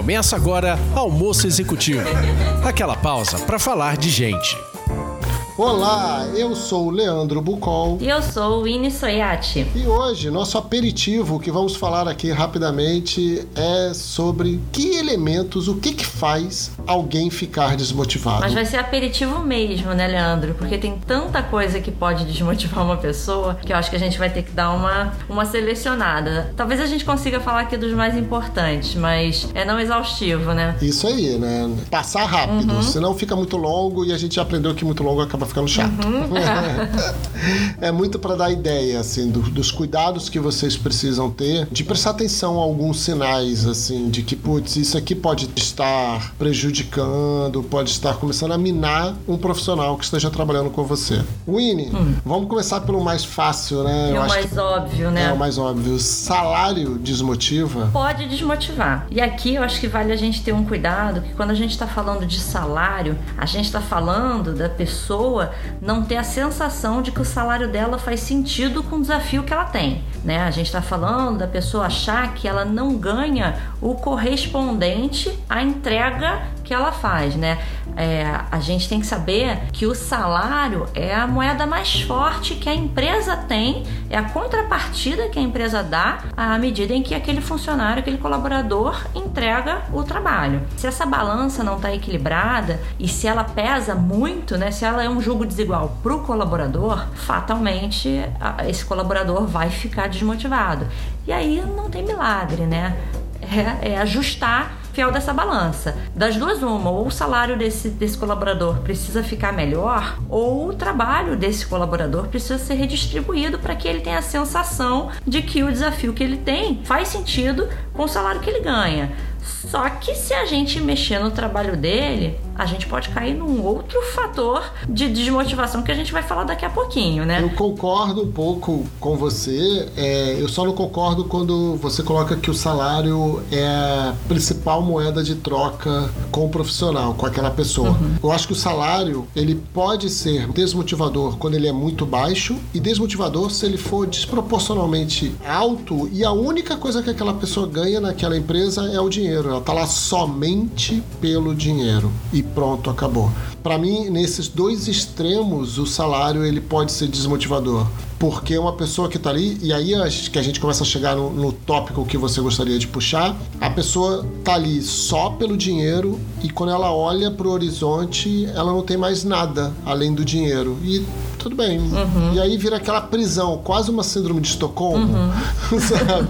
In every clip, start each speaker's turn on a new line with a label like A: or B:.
A: Começa agora Almoço Executivo. Aquela pausa para falar de gente.
B: Olá, eu sou o Leandro Bucol.
C: E eu sou o Ini Soyati.
B: E hoje, nosso aperitivo que vamos falar aqui rapidamente é sobre que elementos, o que que faz alguém ficar desmotivado.
C: Mas vai ser aperitivo mesmo, né, Leandro? Porque tem tanta coisa que pode desmotivar uma pessoa que eu acho que a gente vai ter que dar uma, uma selecionada. Talvez a gente consiga falar aqui dos mais importantes, mas é não exaustivo, né?
B: Isso aí, né? Passar rápido, uhum. senão fica muito longo e a gente já aprendeu que muito longo acaba ficando chato. Uhum. é muito para dar ideia, assim, do, dos cuidados que vocês precisam ter, de prestar atenção a alguns sinais, assim, de que, putz, isso aqui pode estar prejudicando, pode estar começando a minar um profissional que esteja trabalhando com você. Winnie, hum. vamos começar pelo mais fácil, né?
C: É o mais óbvio, né?
B: É o mais óbvio. Salário desmotiva?
C: Pode desmotivar. E aqui eu acho que vale a gente ter um cuidado, que quando a gente está falando de salário, a gente está falando da pessoa pessoa não ter a sensação de que o salário dela faz sentido com o desafio que ela tem. Né? A gente está falando da pessoa achar que ela não ganha o correspondente à entrega que ela faz, né? É, a gente tem que saber que o salário é a moeda mais forte que a empresa tem, é a contrapartida que a empresa dá à medida em que aquele funcionário, aquele colaborador entrega o trabalho. Se essa balança não está equilibrada e se ela pesa muito, né? Se ela é um jogo desigual para o colaborador, fatalmente esse colaborador vai ficar desmotivado. E aí não tem milagre, né? é, é ajustar fiel dessa balança. Das duas, uma, ou o salário desse, desse colaborador precisa ficar melhor, ou o trabalho desse colaborador precisa ser redistribuído para que ele tenha a sensação de que o desafio que ele tem faz sentido com o salário que ele ganha. Só que se a gente mexer no trabalho dele, a gente pode cair num outro fator de desmotivação que a gente vai falar daqui a pouquinho, né?
B: Eu concordo um pouco com você, é, eu só não concordo quando você coloca que o salário é a principal moeda de troca com o profissional, com aquela pessoa. Uhum. Eu acho que o salário, ele pode ser desmotivador quando ele é muito baixo e desmotivador se ele for desproporcionalmente alto e a única coisa que aquela pessoa ganha naquela empresa é o dinheiro. Ela tá lá somente pelo dinheiro. E pronto, acabou. Para mim, nesses dois extremos, o salário ele pode ser desmotivador. Porque uma pessoa que está ali, e aí que a gente começa a chegar no, no tópico que você gostaria de puxar, a pessoa tá ali só pelo dinheiro e quando ela olha para o horizonte, ela não tem mais nada além do dinheiro. E tudo bem. Uhum. E aí vira aquela prisão, quase uma síndrome de Estocolmo, uhum. sabe?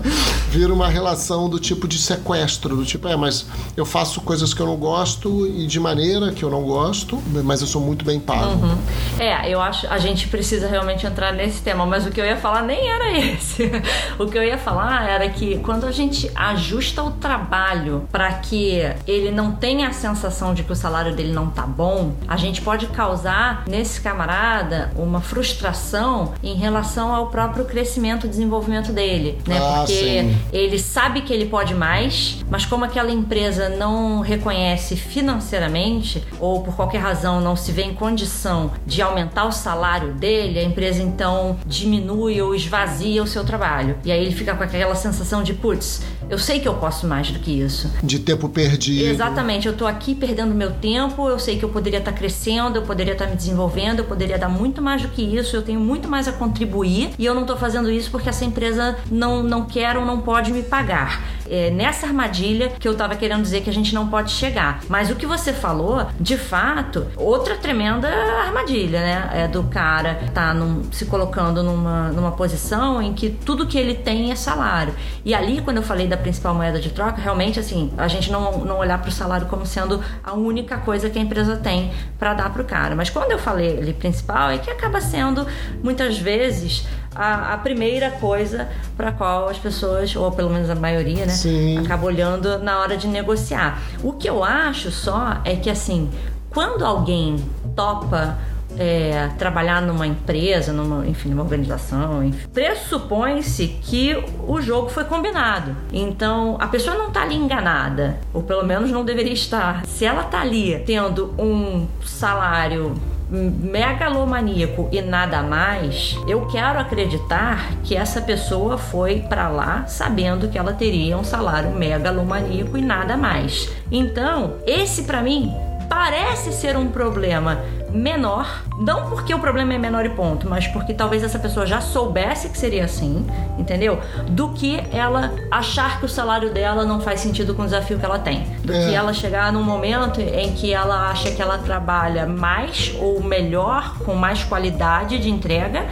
B: Vira uma relação do tipo de sequestro, do tipo, é, mas eu faço coisas que eu não gosto e de maneira que eu não gosto, mas eu sou muito bem pago. Uhum.
C: É, eu acho a gente precisa realmente entrar nesse tema, mas o que eu ia falar nem era esse. o que eu ia falar era que quando a gente ajusta o trabalho para que ele não tenha a sensação de que o salário dele não tá bom, a gente pode causar nesse camarada uma frustração em relação ao próprio crescimento e desenvolvimento dele, né? Ah, Porque sim. ele sabe que ele pode mais, mas como aquela empresa não reconhece financeiramente ou por qualquer razão não se vê em condição de aumentar o salário dele, a empresa então diminui ou esvazia o seu trabalho. E aí ele fica com aquela sensação de, putz, eu sei que eu posso mais do que isso.
B: De tempo perdido.
C: Exatamente, eu tô aqui perdendo meu tempo, eu sei que eu poderia estar tá crescendo, eu poderia estar tá me desenvolvendo, eu poderia dar muito mais mais do que isso, eu tenho muito mais a contribuir e eu não estou fazendo isso porque essa empresa não, não quer ou não pode me pagar. É nessa armadilha que eu estava querendo dizer que a gente não pode chegar. Mas o que você falou, de fato, outra tremenda armadilha, né? É do cara tá num, se colocando numa, numa posição em que tudo que ele tem é salário. E ali, quando eu falei da principal moeda de troca, realmente, assim, a gente não, não olhar para o salário como sendo a única coisa que a empresa tem para dar para o cara. Mas quando eu falei ali principal, é que acaba sendo muitas vezes a, a primeira coisa para qual as pessoas, ou pelo menos a maioria, né, Sim. acaba olhando na hora de negociar. O que eu acho só é que assim, quando alguém topa é, trabalhar numa empresa, numa, enfim, numa organização, pressupõe-se que o jogo foi combinado. Então, a pessoa não está ali enganada, ou pelo menos não deveria estar. Se ela está ali tendo um salário megalomaníaco e nada mais, eu quero acreditar que essa pessoa foi para lá sabendo que ela teria um salário megalomaníaco e nada mais. Então, esse para mim parece ser um problema menor, não porque o problema é menor e ponto, mas porque talvez essa pessoa já soubesse que seria assim, entendeu? Do que ela achar que o salário dela não faz sentido com o desafio que ela tem. Do é. que ela chegar num momento em que ela acha que ela trabalha mais ou melhor, com mais qualidade de entrega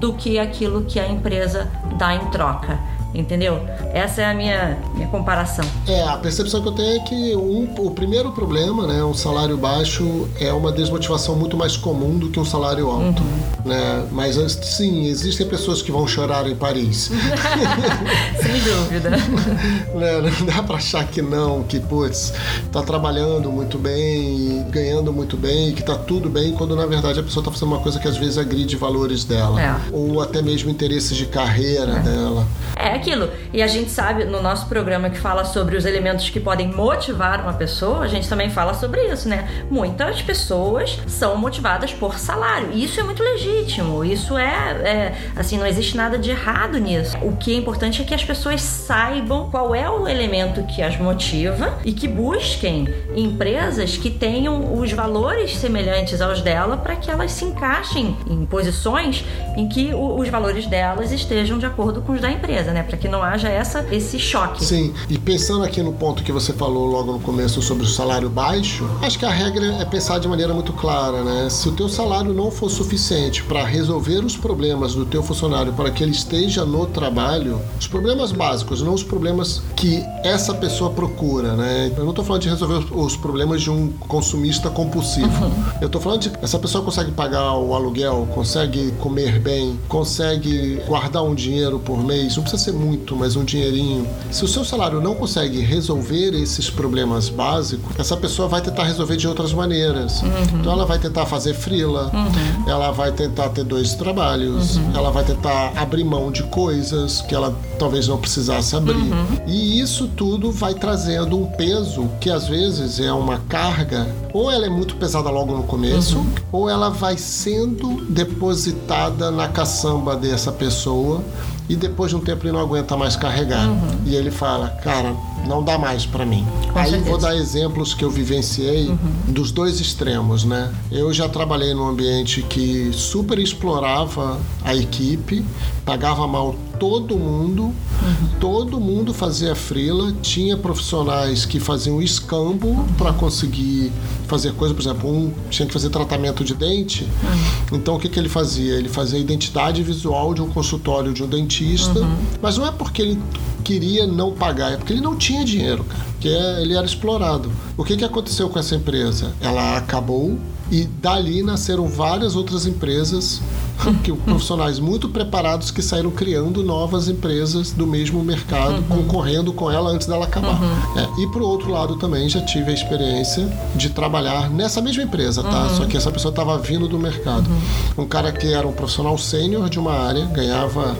C: do que aquilo que a empresa dá em troca entendeu? Essa é a minha, minha comparação.
B: É, a percepção que eu tenho é que um, o primeiro problema, né, um salário baixo é uma desmotivação muito mais comum do que um salário alto, uhum. né? Mas sim, existem pessoas que vão chorar em Paris.
C: Sem dúvida.
B: né, não dá para achar que não, que putz, tá trabalhando muito bem, ganhando muito bem, que tá tudo bem, quando na verdade a pessoa tá fazendo uma coisa que às vezes agride valores dela, é. ou até mesmo interesses de carreira
C: é.
B: dela.
C: É aquilo. E a gente sabe no nosso programa que fala sobre os elementos que podem motivar uma pessoa, a gente também fala sobre isso, né? Muitas pessoas são motivadas por salário. E isso é muito legítimo. Isso é, é assim, não existe nada de errado nisso. O que é importante é que as pessoas saibam qual é o elemento que as motiva e que busquem empresas que tenham os valores semelhantes aos dela para que elas se encaixem em posições em que os valores delas estejam de acordo com os da empresa, né? Para que não haja essa, esse choque.
B: Sim, e pensando aqui no ponto que você falou logo no começo sobre o salário baixo, acho que a regra é pensar de maneira muito clara, né? Se o teu salário não for suficiente para resolver os problemas do teu funcionário para que ele esteja no trabalho, os problemas básicos, não os problemas que essa pessoa procura, né? Eu não estou falando de resolver os problemas de um consumista compulsivo. Uhum. Eu estou falando de essa pessoa consegue pagar o aluguel, consegue comer bem, consegue guardar um dinheiro por mês, não precisa ser muito, mas um dinheirinho. Se o seu salário não consegue resolver esses problemas básicos, essa pessoa vai tentar resolver de outras maneiras. Uhum. Então ela vai tentar fazer frila, uhum. ela vai tentar ter dois trabalhos, uhum. ela vai tentar abrir mão de coisas que ela talvez não precisasse abrir. Uhum. E isso tudo vai trazendo um peso que às vezes é uma carga, ou ela é muito pesada logo no começo, uhum. ou ela vai sendo depositada na caçamba dessa pessoa e depois de um tempo ele não aguenta mais carregar. Uhum. E ele fala, cara, não dá mais para mim. Com Aí certeza. vou dar exemplos que eu vivenciei uhum. dos dois extremos, né? Eu já trabalhei num ambiente que super explorava a equipe, pagava mal todo mundo, uhum. todo mundo fazia frila, tinha profissionais que faziam escambo para conseguir fazer coisa, por exemplo, um tinha que fazer tratamento de dente, uhum. então o que, que ele fazia? Ele fazia a identidade visual de um consultório de um dentista, uhum. mas não é porque ele queria não pagar, é porque ele não tinha dinheiro, cara, porque ele era explorado. O que, que aconteceu com essa empresa? Ela acabou e dali nasceram várias outras empresas que profissionais muito preparados que saíram criando novas empresas do mesmo mercado, uhum. concorrendo com ela antes dela acabar. Uhum. É, e pro outro lado também já tive a experiência de trabalhar nessa mesma empresa, tá? Uhum. Só que essa pessoa estava vindo do mercado. Uhum. Um cara que era um profissional sênior de uma área, ganhava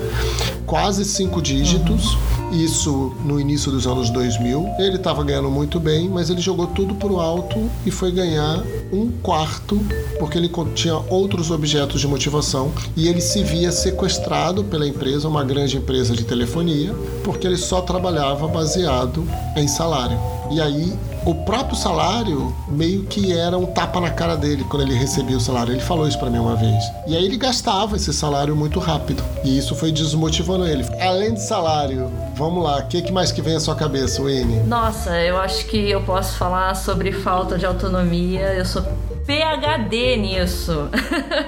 B: quase cinco dígitos, uhum. isso no início dos anos 2000. Ele estava ganhando muito bem, mas ele jogou tudo pro alto e foi ganhar um quarto porque ele tinha outros objetos de motivação e ele se via sequestrado pela empresa, uma grande empresa de telefonia, porque ele só trabalhava baseado em salário. E aí o próprio salário meio que era um tapa na cara dele quando ele recebia o salário. Ele falou isso para mim uma vez. E aí ele gastava esse salário muito rápido. E isso foi desmotivando ele. Além de salário, vamos lá, o que, que mais que vem à sua cabeça, Winnie?
C: Nossa, eu acho que eu posso falar sobre falta de autonomia. Eu sou PhD nisso.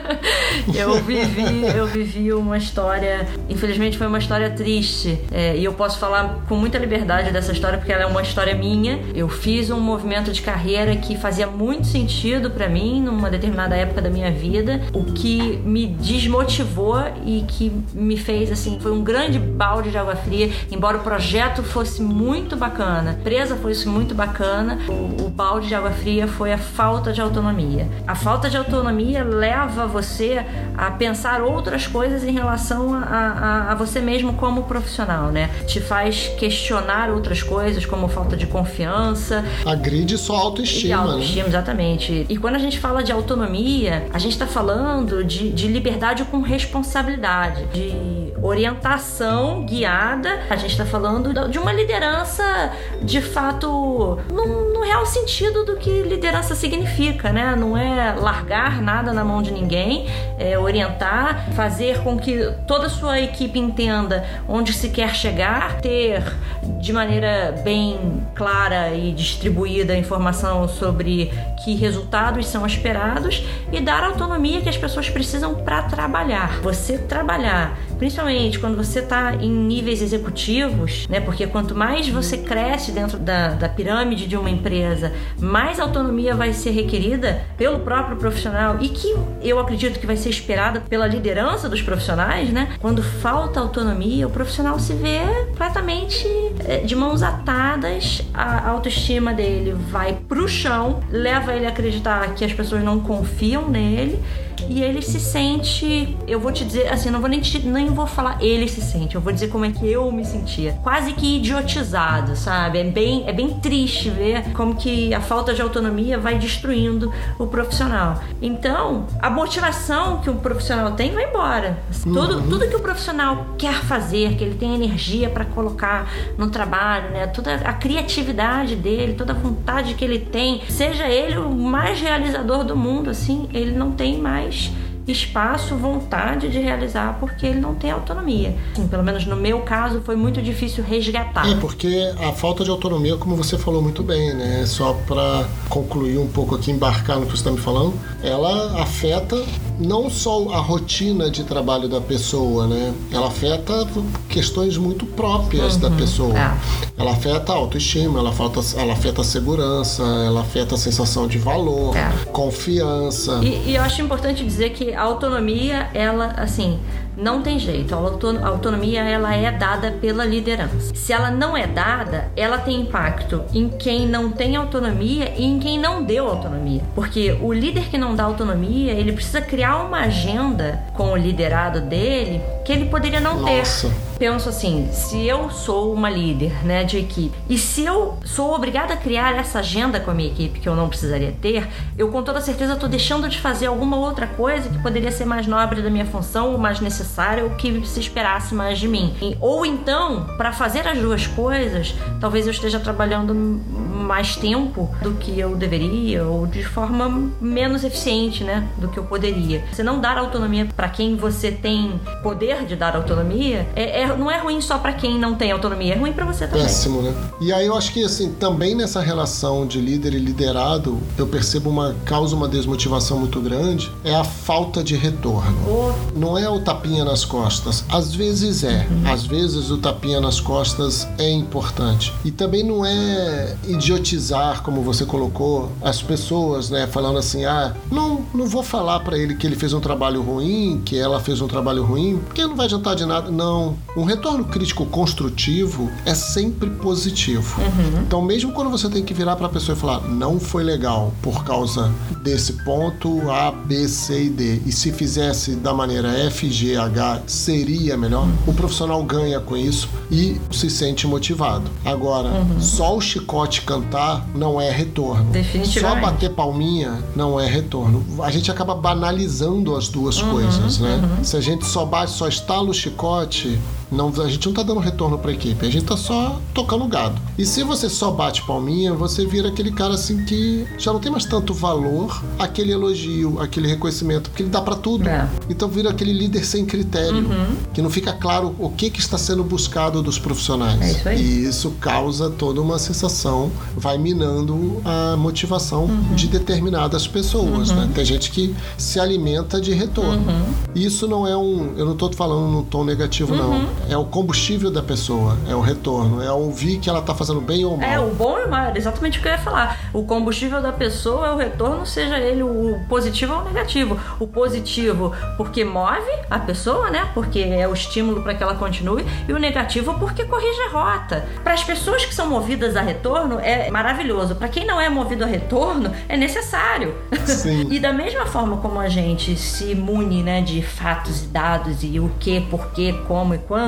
C: eu vivi, eu vivi uma história, infelizmente foi uma história triste. É, e eu posso falar com muita liberdade dessa história porque ela é uma história minha. Eu fiz um movimento de carreira que fazia muito sentido para mim numa determinada época da minha vida, o que me desmotivou e que me fez assim, foi um grande balde de água fria, embora o projeto fosse muito bacana, a empresa fosse muito bacana, o, o balde de água fria foi a falta de autonomia. Autonomia. A falta de autonomia leva você a pensar outras coisas em relação a, a, a você mesmo como profissional, né? Te faz questionar outras coisas, como falta de confiança.
B: Agride sua autoestima. E
C: autoestima,
B: né?
C: exatamente. E quando a gente fala de autonomia, a gente está falando de, de liberdade com responsabilidade, de orientação guiada. A gente está falando de uma liderança de fato no, no real sentido do que liderança significa, né? Não é largar nada na mão de ninguém, é orientar, fazer com que toda a sua equipe entenda onde se quer chegar, ter de maneira bem clara e distribuída a informação sobre que resultados são esperados e dar a autonomia que as pessoas precisam para trabalhar. Você trabalhar, principalmente quando você está em níveis executivos, né? Porque quanto mais você cresce dentro da, da pirâmide de uma empresa, mais autonomia vai ser requerida pelo próprio profissional e que eu acredito que vai ser esperada pela liderança dos profissionais, né? Quando falta autonomia, o profissional se vê completamente é, de mãos atadas, a autoestima dele vai pro chão, leva ele a acreditar que as pessoas não confiam nele e ele se sente, eu vou te dizer, assim, não vou nem, te, nem vou falar ele se sente, eu vou dizer como é que eu me sentia. Quase que idiotizado, sabe? É bem, é bem triste ver como que a falta de autonomia vai destruindo o profissional. Então, a motivação que o profissional tem vai embora. Tudo, uhum. tudo que o profissional quer fazer, que ele tem energia para colocar no trabalho, né? Toda a criatividade dele, toda a vontade que ele tem, seja ele o mais realizador do mundo, assim, ele não tem mais Spanish. Espaço, vontade de realizar, porque ele não tem autonomia. Assim, pelo menos no meu caso, foi muito difícil resgatar.
B: É, porque a falta de autonomia, como você falou muito bem, né? Só para concluir um pouco aqui, embarcar no que você está me falando, ela afeta não só a rotina de trabalho da pessoa, né? Ela afeta questões muito próprias uhum, da pessoa. É. Ela afeta a autoestima, ela afeta, ela afeta a segurança, ela afeta a sensação de valor, é. confiança.
C: E, e eu acho importante dizer que a autonomia, ela, assim, não tem jeito. A autonomia ela é dada pela liderança. Se ela não é dada, ela tem impacto em quem não tem autonomia e em quem não deu autonomia. Porque o líder que não dá autonomia, ele precisa criar uma agenda com o liderado dele que ele poderia não Nossa. ter penso assim, se eu sou uma líder, né, de equipe, e se eu sou obrigada a criar essa agenda com a minha equipe que eu não precisaria ter, eu com toda certeza estou deixando de fazer alguma outra coisa que poderia ser mais nobre da minha função, ou mais necessária, ou que se esperasse mais de mim. Ou então, para fazer as duas coisas, talvez eu esteja trabalhando mais tempo do que eu deveria, ou de forma menos eficiente, né, do que eu poderia. Você não dar autonomia para quem você tem poder de dar autonomia é, é não é ruim só para quem não tem autonomia, é ruim para você também.
B: Péssimo, né? E aí eu acho que assim, também nessa relação de líder e liderado, eu percebo uma causa uma desmotivação muito grande, é a falta de retorno. Oh. Não é o tapinha nas costas. Às vezes é. Uhum. Às vezes o tapinha nas costas é importante. E também não é idiotizar, como você colocou, as pessoas, né, falando assim: "Ah, não, não vou falar para ele que ele fez um trabalho ruim, que ela fez um trabalho ruim, porque não vai adiantar de nada". Não, um retorno crítico construtivo é sempre positivo. Uhum. Então, mesmo quando você tem que virar para a pessoa e falar, não foi legal por causa desse ponto A, B, C e D, e se fizesse da maneira F, G, H, seria melhor, o profissional ganha com isso e se sente motivado. Agora, uhum. só o chicote cantar não é retorno. Só bater palminha não é retorno. A gente acaba banalizando as duas uhum. coisas, né? Uhum. Se a gente só bate, só estala o chicote, não, a gente não tá dando retorno pra equipe, a gente tá só tocando gado. E se você só bate palminha, você vira aquele cara assim que já não tem mais tanto valor aquele elogio, aquele reconhecimento, porque ele dá para tudo. É. Então vira aquele líder sem critério, uhum. que não fica claro o que, que está sendo buscado dos profissionais. É isso aí. E isso causa toda uma sensação, vai minando a motivação uhum. de determinadas pessoas. Uhum. Né? Tem gente que se alimenta de retorno. Uhum. Isso não é um. Eu não tô falando num tom negativo, não. É o combustível da pessoa, é o retorno, é ouvir que ela tá fazendo bem ou mal.
C: É, o bom e o mal, exatamente o que eu ia falar. O combustível da pessoa é o retorno, seja ele o positivo ou o negativo. O positivo porque move a pessoa, né? Porque é o estímulo para que ela continue, e o negativo porque corrige a rota. Para as pessoas que são movidas a retorno é maravilhoso. Para quem não é movido a retorno, é necessário.
B: Sim.
C: e da mesma forma como a gente se imune, né, de fatos e dados e o que, por que, como e quando,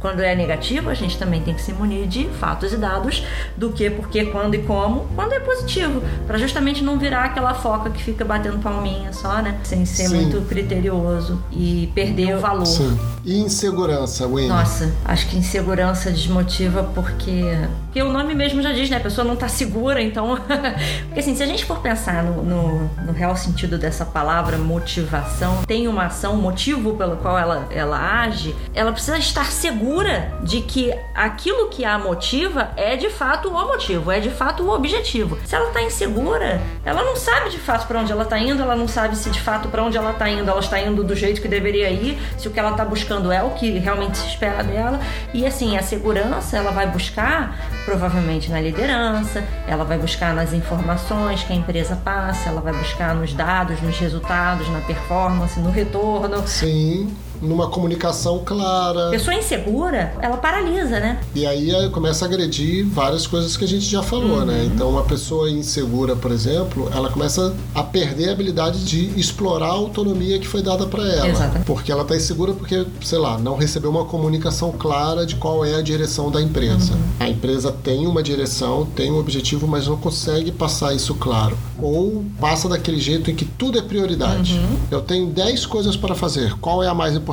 C: quando é negativo, a gente também tem que se munir de fatos e dados do que, por que, quando e como, quando é positivo, para justamente não virar aquela foca que fica batendo palminha só, né, sem ser
B: Sim.
C: muito criterioso e perder o valor.
B: Sim. E insegurança, Wendy?
C: Nossa, acho que insegurança desmotiva porque. Porque o nome mesmo já diz, né? A pessoa não tá segura, então. porque assim, se a gente for pensar no, no, no real sentido dessa palavra motivação, tem uma ação, um motivo pelo qual ela, ela age, ela precisa estar segura de que aquilo que a motiva é de fato o motivo, é de fato o objetivo. Se ela tá insegura, ela não sabe de fato para onde ela tá indo, ela não sabe se de fato para onde ela tá indo, ela está indo do jeito que deveria ir, se o que ela tá buscando é o que realmente se espera dela. E assim, a segurança ela vai buscar provavelmente na liderança, ela vai buscar nas informações que a empresa passa, ela vai buscar nos dados, nos resultados, na performance, no retorno.
B: Sim, numa comunicação clara.
C: Pessoa insegura, ela paralisa, né?
B: E aí começa a agredir várias coisas que a gente já falou, né?
C: Uhum.
B: Então, uma pessoa insegura, por exemplo, ela começa a perder a habilidade de explorar a autonomia que foi dada para ela.
C: Exatamente.
B: Porque ela tá insegura porque, sei lá, não recebeu uma comunicação clara de qual é a direção da empresa.
C: Uhum.
B: A empresa tem uma direção, tem um objetivo, mas não consegue passar isso claro. Ou passa daquele jeito em que tudo é prioridade.
C: Uhum.
B: Eu tenho 10 coisas para fazer. Qual é a mais importante?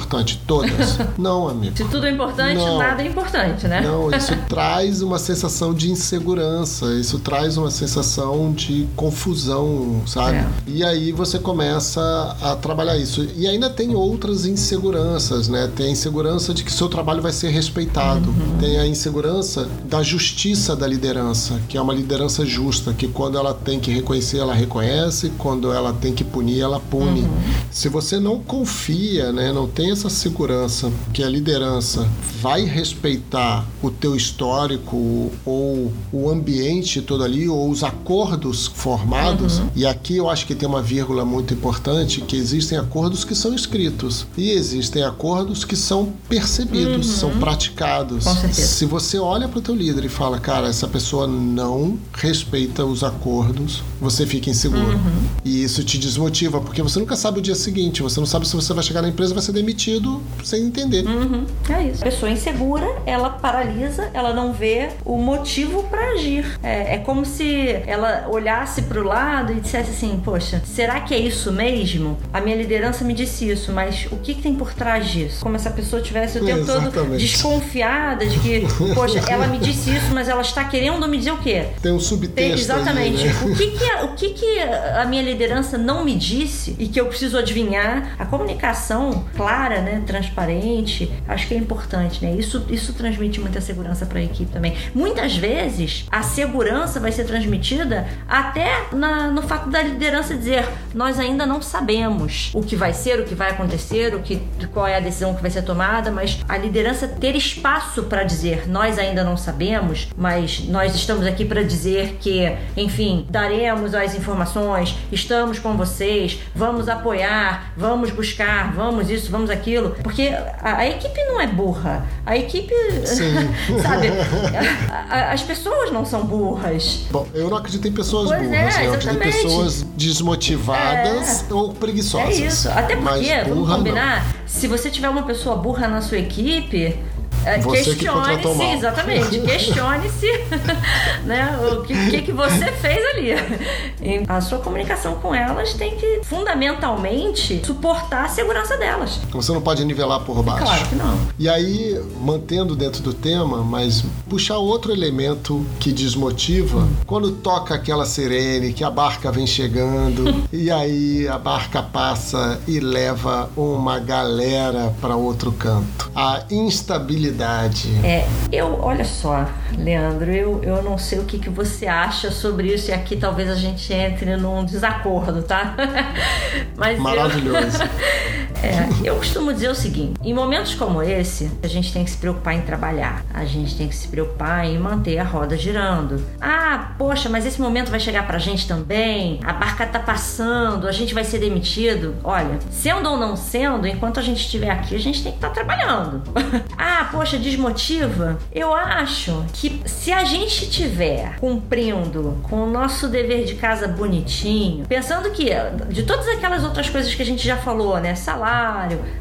B: Todas. não, amigo.
C: Se tudo é importante,
B: Não.
C: nada é importante, né?
B: Não, isso traz uma sensação de insegurança, isso traz uma sensação de confusão, sabe?
C: É.
B: E aí você começa a trabalhar isso. E ainda tem outras inseguranças, né? Tem a insegurança de que seu trabalho vai ser respeitado.
C: Uhum.
B: Tem a insegurança da justiça da liderança, que é uma liderança justa, que quando ela tem que reconhecer, ela reconhece, quando ela tem que punir, ela pune.
C: Uhum.
B: Se você não confia, né, não tem essa segurança que a liderança vai respeitar o teu histórico ou o ambiente todo ali ou os acordos formados, e aqui eu acho que tem uma vírgula muito importante, que existem acordos que são escritos. E existem acordos que são percebidos, são praticados. Se você olha para o teu líder e fala, cara, essa pessoa não respeita os acordos, você fica inseguro. E isso te desmotiva, porque você nunca sabe o dia seguinte, você não sabe se você vai chegar na empresa e vai ser demitido sem entender.
C: Uhum, é isso. A pessoa insegura, ela paralisa, ela não vê o motivo para agir. É, é como se ela olhasse para o lado e dissesse assim: Poxa, será que é isso mesmo? A minha liderança me disse isso, mas o que, que tem por trás disso? Como se a pessoa tivesse o tempo todo
B: Exatamente.
C: desconfiada de que, poxa, ela me disse isso, mas ela está querendo me dizer o quê?
B: Tem um
C: Tem-
B: subtexto
C: exatamente.
B: né?
C: O, que que, a- o que que a minha liderança não me disse e que eu preciso adivinhar? A comunicação clara, né, transparente, acho que é importante, né? Isso, isso transmite muita segurança para a equipe também. Muitas vezes a segurança vai ser transmitida até na- no fato da liderança dizer: nós ainda não sabemos o que vai ser, o que vai acontecer, o que, qual é a decisão que vai ser tomada, mas a liderança ter espaço para dizer: nós ainda não sabemos, mas nós estamos aqui para dizer que, enfim, daremos as informações, estamos com vocês, vamos apoiar, vamos buscar, vamos isso, vamos aquilo, porque a, a equipe não é burra, a equipe, sabe, a- a- as pessoas não são burras.
B: Bom, eu não acredito em pessoas
C: Pois
B: burras,
C: é,
B: né? eu acredito em pessoas desmotivadas ou
C: É
B: preguiçosas.
C: isso. Até
B: Mas
C: porque, vamos
B: burra, não.
C: combinar, se você tiver uma pessoa burra na sua equipe. É,
B: Você que contratou
C: Questione-se,
B: mal.
C: exatamente, questione-se né, o que, que, que você fez ali. E a sua comunicação com elas tem que, fundamentalmente, suportar a segurança delas.
B: Você não pode nivelar por baixo.
C: Claro que não.
B: E aí, mantendo dentro do tema, mas puxar outro elemento que desmotiva, quando toca aquela sirene, que a barca vem chegando, e aí a barca passa e leva uma galera para outro canto. A instabilidade.
C: É, eu, olha só, Leandro, eu, eu não sei o que, que você acha sobre isso, e aqui talvez a gente entre num desacordo, tá? Mas eu-
B: Maravilhoso.
C: É, eu costumo dizer o seguinte: em momentos como esse, a gente tem que se preocupar em trabalhar, a gente tem que se preocupar em manter a roda girando. Ah, poxa, mas esse momento vai chegar pra gente também, a barca tá passando, a gente vai ser demitido. Olha, sendo ou não sendo, enquanto a gente estiver aqui, a gente tem que estar tá trabalhando. ah, poxa, desmotiva? Eu acho que se a gente tiver cumprindo com o nosso dever de casa bonitinho, pensando que de todas aquelas outras coisas que a gente já falou, né? Salário,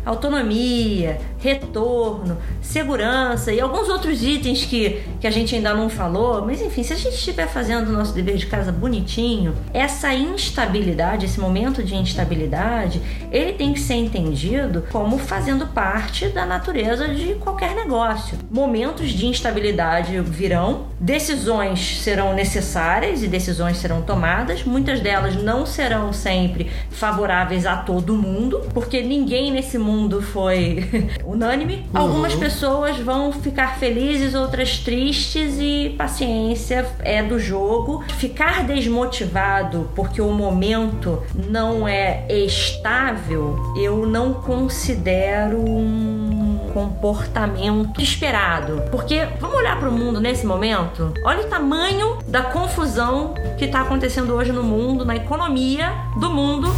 C: autonomia, retorno, segurança e alguns outros itens que, que a gente ainda não falou, mas enfim, se a gente estiver fazendo o nosso dever de casa bonitinho, essa instabilidade, esse momento de instabilidade, ele tem que ser entendido como fazendo parte da natureza de qualquer negócio. Momentos de instabilidade virão, decisões serão necessárias e decisões serão tomadas, muitas delas não serão sempre favoráveis a todo mundo, porque ninguém nesse mundo foi unânime. Uhum. Algumas pessoas vão ficar felizes, outras tristes e paciência é do jogo. Ficar desmotivado porque o momento não é estável, eu não considero um comportamento esperado. Porque vamos olhar para o mundo nesse momento? Olha o tamanho da confusão que está acontecendo hoje no mundo, na economia do mundo,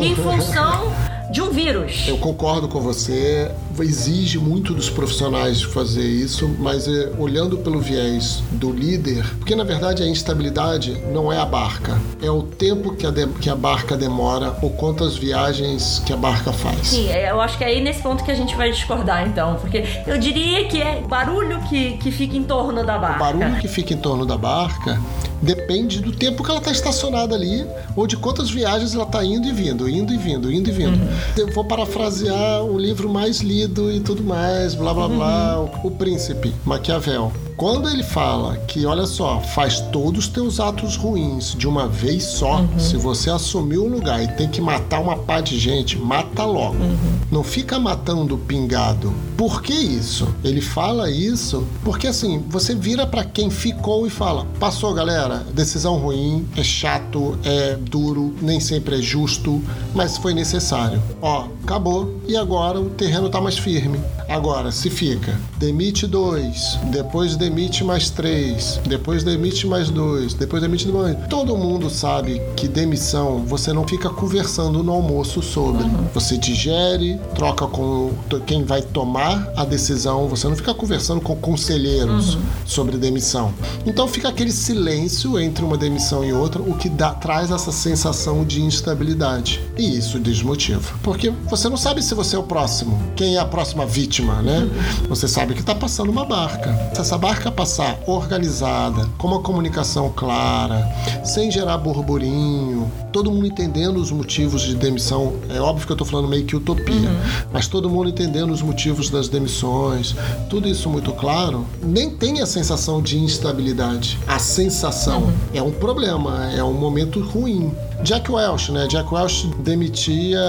C: em função de um vírus.
B: Eu concordo com você. Exige muito dos profissionais fazer isso, mas é, olhando pelo viés do líder, porque na verdade a instabilidade não é a barca, é o tempo que a, de, que a barca demora ou quantas viagens que a barca faz.
C: Sim, é, eu acho que é aí nesse ponto que a gente vai discordar então, porque eu diria que é barulho que, que fica em torno da barca.
B: O barulho que fica em torno da barca depende do tempo que ela está estacionada ali ou de quantas viagens ela está indo e vindo, indo e vindo, indo e vindo. Uhum. Eu vou parafrasear o livro mais lido e tudo mais, blá blá blá, uhum. o, o Príncipe, Maquiavel. Quando ele fala que, olha só, faz todos os teus atos ruins de uma vez só, uhum. se você assumir o lugar e tem que matar uma pá de gente, mata logo. Uhum. Não fica matando pingado. Por que isso? Ele fala isso porque assim, você vira para quem ficou e fala: passou, galera, decisão ruim, é chato, é duro, nem sempre é justo, mas foi necessário. Ó, acabou e agora o terreno tá mais firme. Agora, se fica, demite dois, depois demite mais três, depois demite mais dois, depois demite mais. Todo mundo sabe que demissão você não fica conversando no almoço sobre. Uhum. Você digere, troca com quem vai tomar a decisão, você não fica conversando com conselheiros uhum. sobre demissão. Então fica aquele silêncio entre uma demissão e outra, o que dá, traz essa sensação de instabilidade. E isso desmotiva. Porque você não sabe se você é o próximo, quem é a próxima vítima, né? Você sabe que está passando uma barca. Se essa barca passar organizada, com uma comunicação clara, sem gerar burburinho, todo mundo entendendo os motivos de demissão, é óbvio que eu estou falando meio que utopia, uhum. mas todo mundo entendendo os motivos das demissões, tudo isso muito claro, nem tem a sensação de instabilidade. A sensação uhum. é um problema, é um momento ruim. Jack Welch, né? Jack Welch demitia,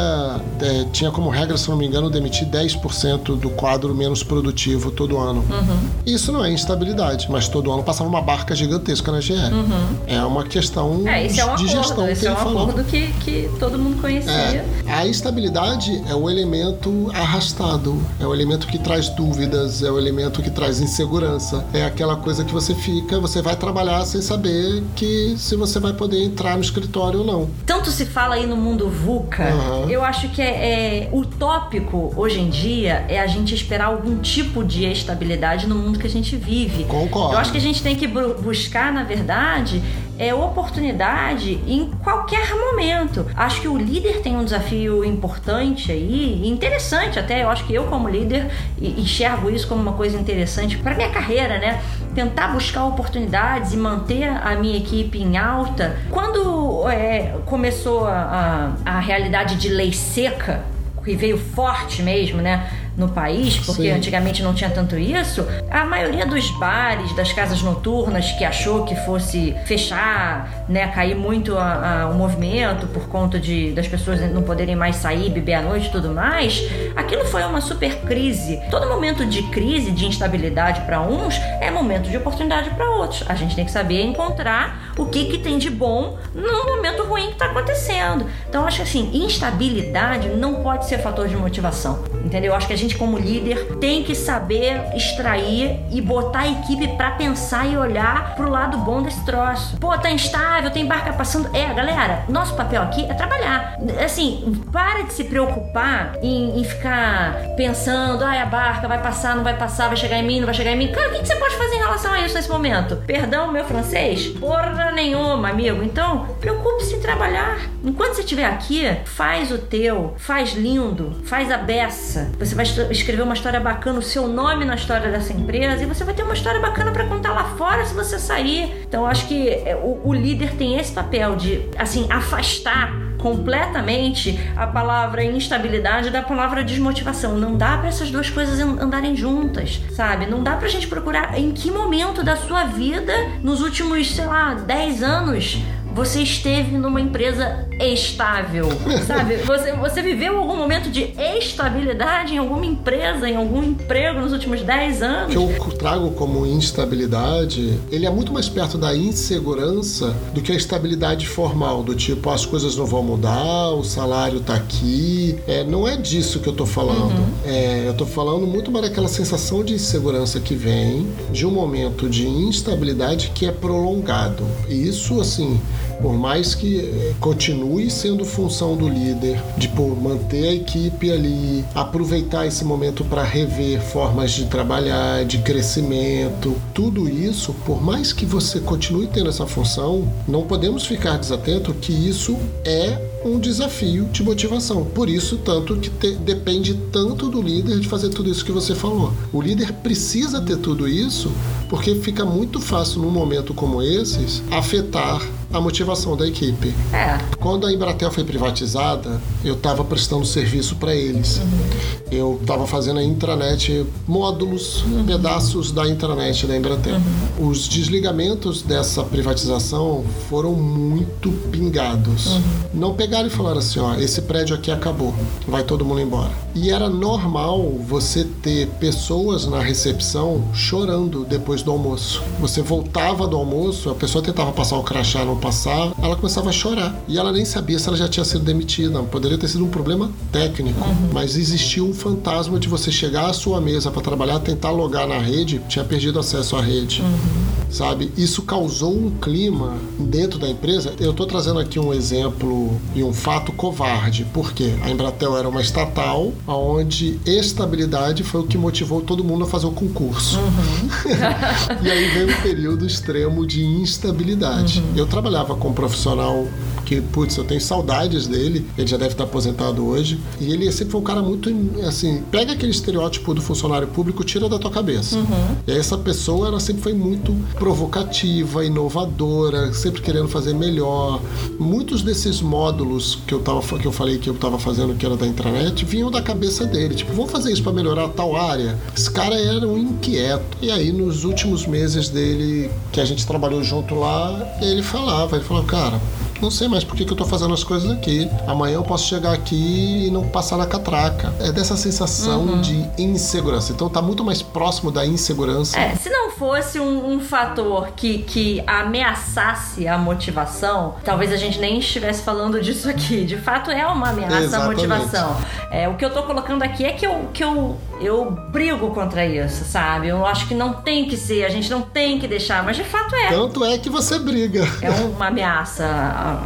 B: é, tinha como regra, se não me engano, demitir 10% do quadro menos produtivo todo ano. Uhum. Isso não é instabilidade, mas todo ano passava uma barca gigantesca na GE. Uhum. É uma questão
C: é,
B: é um
C: de
B: gestão
C: esse que é um
B: falou.
C: acordo que, que todo mundo conhecia. É,
B: a instabilidade é o elemento arrastado, é o elemento que traz dúvidas, é o elemento que traz insegurança. É aquela coisa que você fica, você vai trabalhar sem saber que se você vai poder entrar no escritório ou não.
C: Tanto se fala aí no mundo VUCA, uhum. eu acho que é, é utópico hoje em dia é a gente esperar algum tipo de estabilidade no mundo que a gente vive.
B: Concordo.
C: Eu acho que a gente tem que buscar, na verdade, é oportunidade em qualquer momento. Acho que o líder tem um desafio importante aí, interessante até. Eu acho que eu, como líder, enxergo isso como uma coisa interessante para minha carreira, né? Tentar buscar oportunidades e manter a minha equipe em alta. Quando é, começou a, a, a realidade de lei seca, que veio forte mesmo, né? No país, porque Sim. antigamente não tinha tanto isso, a maioria dos bares, das casas noturnas que achou que fosse fechar, né, cair muito a, a, o movimento por conta de das pessoas não poderem mais sair, beber à noite e tudo mais, aquilo foi uma super crise. Todo momento de crise, de instabilidade para uns, é momento de oportunidade para outros. A gente tem que saber encontrar o que, que tem de bom no momento ruim que está acontecendo. Então, acho que assim, instabilidade não pode ser fator de motivação. Entendeu? Acho que a gente, como líder, tem que saber extrair e botar a equipe para pensar e olhar pro lado bom desse troço. Pô, tá instável, tem barca passando. É, galera, nosso papel aqui é trabalhar. Assim, para de se preocupar em, em ficar pensando, ai, a barca vai passar, não vai passar, vai chegar em mim, não vai chegar em mim. Cara, o que, que você pode fazer em relação a isso nesse momento? Perdão, meu francês? Porra nenhuma, amigo. Então, preocupe-se em trabalhar. Enquanto você estiver aqui, faz o teu, faz lindo, faz a beça. Você vai escrever uma história bacana, o seu nome na história dessa empresa, e você vai ter uma história bacana para contar lá fora se você sair. Então, acho que é, o, o líder tem esse papel de, assim, afastar completamente a palavra instabilidade da palavra desmotivação. Não dá para essas duas coisas andarem juntas, sabe? Não dá pra gente procurar em que momento da sua vida, nos últimos, sei lá, 10 anos, você esteve numa empresa estável, sabe? Você, você viveu algum momento de estabilidade em alguma empresa, em algum emprego nos últimos 10 anos?
B: que eu trago como instabilidade, ele é muito mais perto da insegurança do que a estabilidade formal, do tipo, as coisas não vão mudar, o salário tá aqui. É, não é disso que eu tô falando. Uhum. É, eu tô falando muito mais daquela sensação de insegurança que vem de um momento de instabilidade que é prolongado. E isso, assim, por mais que eh, continue sendo função do líder, de manter a equipe ali, aproveitar esse momento para rever formas de trabalhar, de crescimento, tudo isso, por mais que você continue tendo essa função, não podemos ficar desatento que isso é um desafio de motivação. Por isso, tanto que te, depende tanto do líder de fazer tudo isso que você falou. O líder precisa ter tudo isso porque fica muito fácil num momento como esses afetar a motivação da equipe.
C: É.
B: Quando a Embratel foi privatizada, eu estava prestando serviço para eles. Uhum. Eu estava fazendo a intranet, módulos, uhum. pedaços da intranet da Embratel. Uhum. Os desligamentos dessa privatização foram muito pingados. Uhum. Não pegaram e falaram assim: ó, esse prédio aqui acabou, vai todo mundo embora. E era normal você ter pessoas na recepção chorando depois do almoço. Você voltava do almoço, a pessoa tentava passar o crachá no passar, ela começava a chorar. E ela nem sabia se ela já tinha sido demitida. Poderia ter sido um problema técnico, uhum. mas existia um fantasma de você chegar à sua mesa para trabalhar, tentar logar na rede, tinha perdido acesso à rede. Uhum. Sabe? Isso causou um clima dentro da empresa. Eu estou trazendo aqui um exemplo e um fato covarde, porque a Embratel era uma estatal onde estabilidade foi o que motivou todo mundo a fazer o concurso. Uhum. e aí veio um período extremo de instabilidade. Uhum. Eu trabalhava com um profissional que, putz, eu tenho saudades dele, ele já deve estar aposentado hoje, e ele sempre foi um cara muito, assim, pega aquele estereótipo do funcionário público, tira da tua cabeça. Uhum. E essa pessoa, ela sempre foi muito provocativa, inovadora, sempre querendo fazer melhor. Muitos desses módulos que eu, tava, que eu falei que eu estava fazendo, que era da intranet, vinham da cabeça dele, tipo, vamos fazer isso para melhorar tal área. Esse cara era um inquieto. E aí, nos últimos meses dele, que a gente trabalhou junto lá, ele falava, ele falava, cara, não sei mais por que, que eu tô fazendo as coisas aqui. Amanhã eu posso chegar aqui e não passar na catraca. É dessa sensação uhum. de insegurança. Então tá muito mais próximo da insegurança.
C: É, se não fosse um, um fator que, que ameaçasse a motivação, talvez a gente nem estivesse falando disso aqui. De fato, é uma ameaça Exatamente. à motivação. É, o que eu tô colocando aqui é que eu, que eu, eu brigo contra isso, sabe? Eu acho que não tem que ser, a gente não tem que deixar, mas de fato é.
B: Tanto é que você briga.
C: É uma ameaça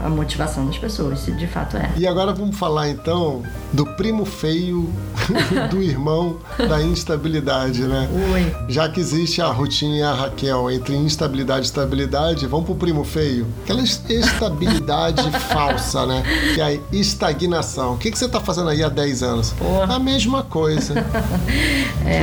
C: a, motivação das pessoas, se de fato é.
B: E agora vamos falar então do primo feio do irmão da instabilidade, né?
C: Oi.
B: Já que existe a rotina Raquel entre instabilidade e estabilidade, vamos pro primo feio. Aquela estabilidade falsa, né? Que é a estagnação. O que, que você tá fazendo aí há 10 anos? Porra. A mesma coisa.
C: é.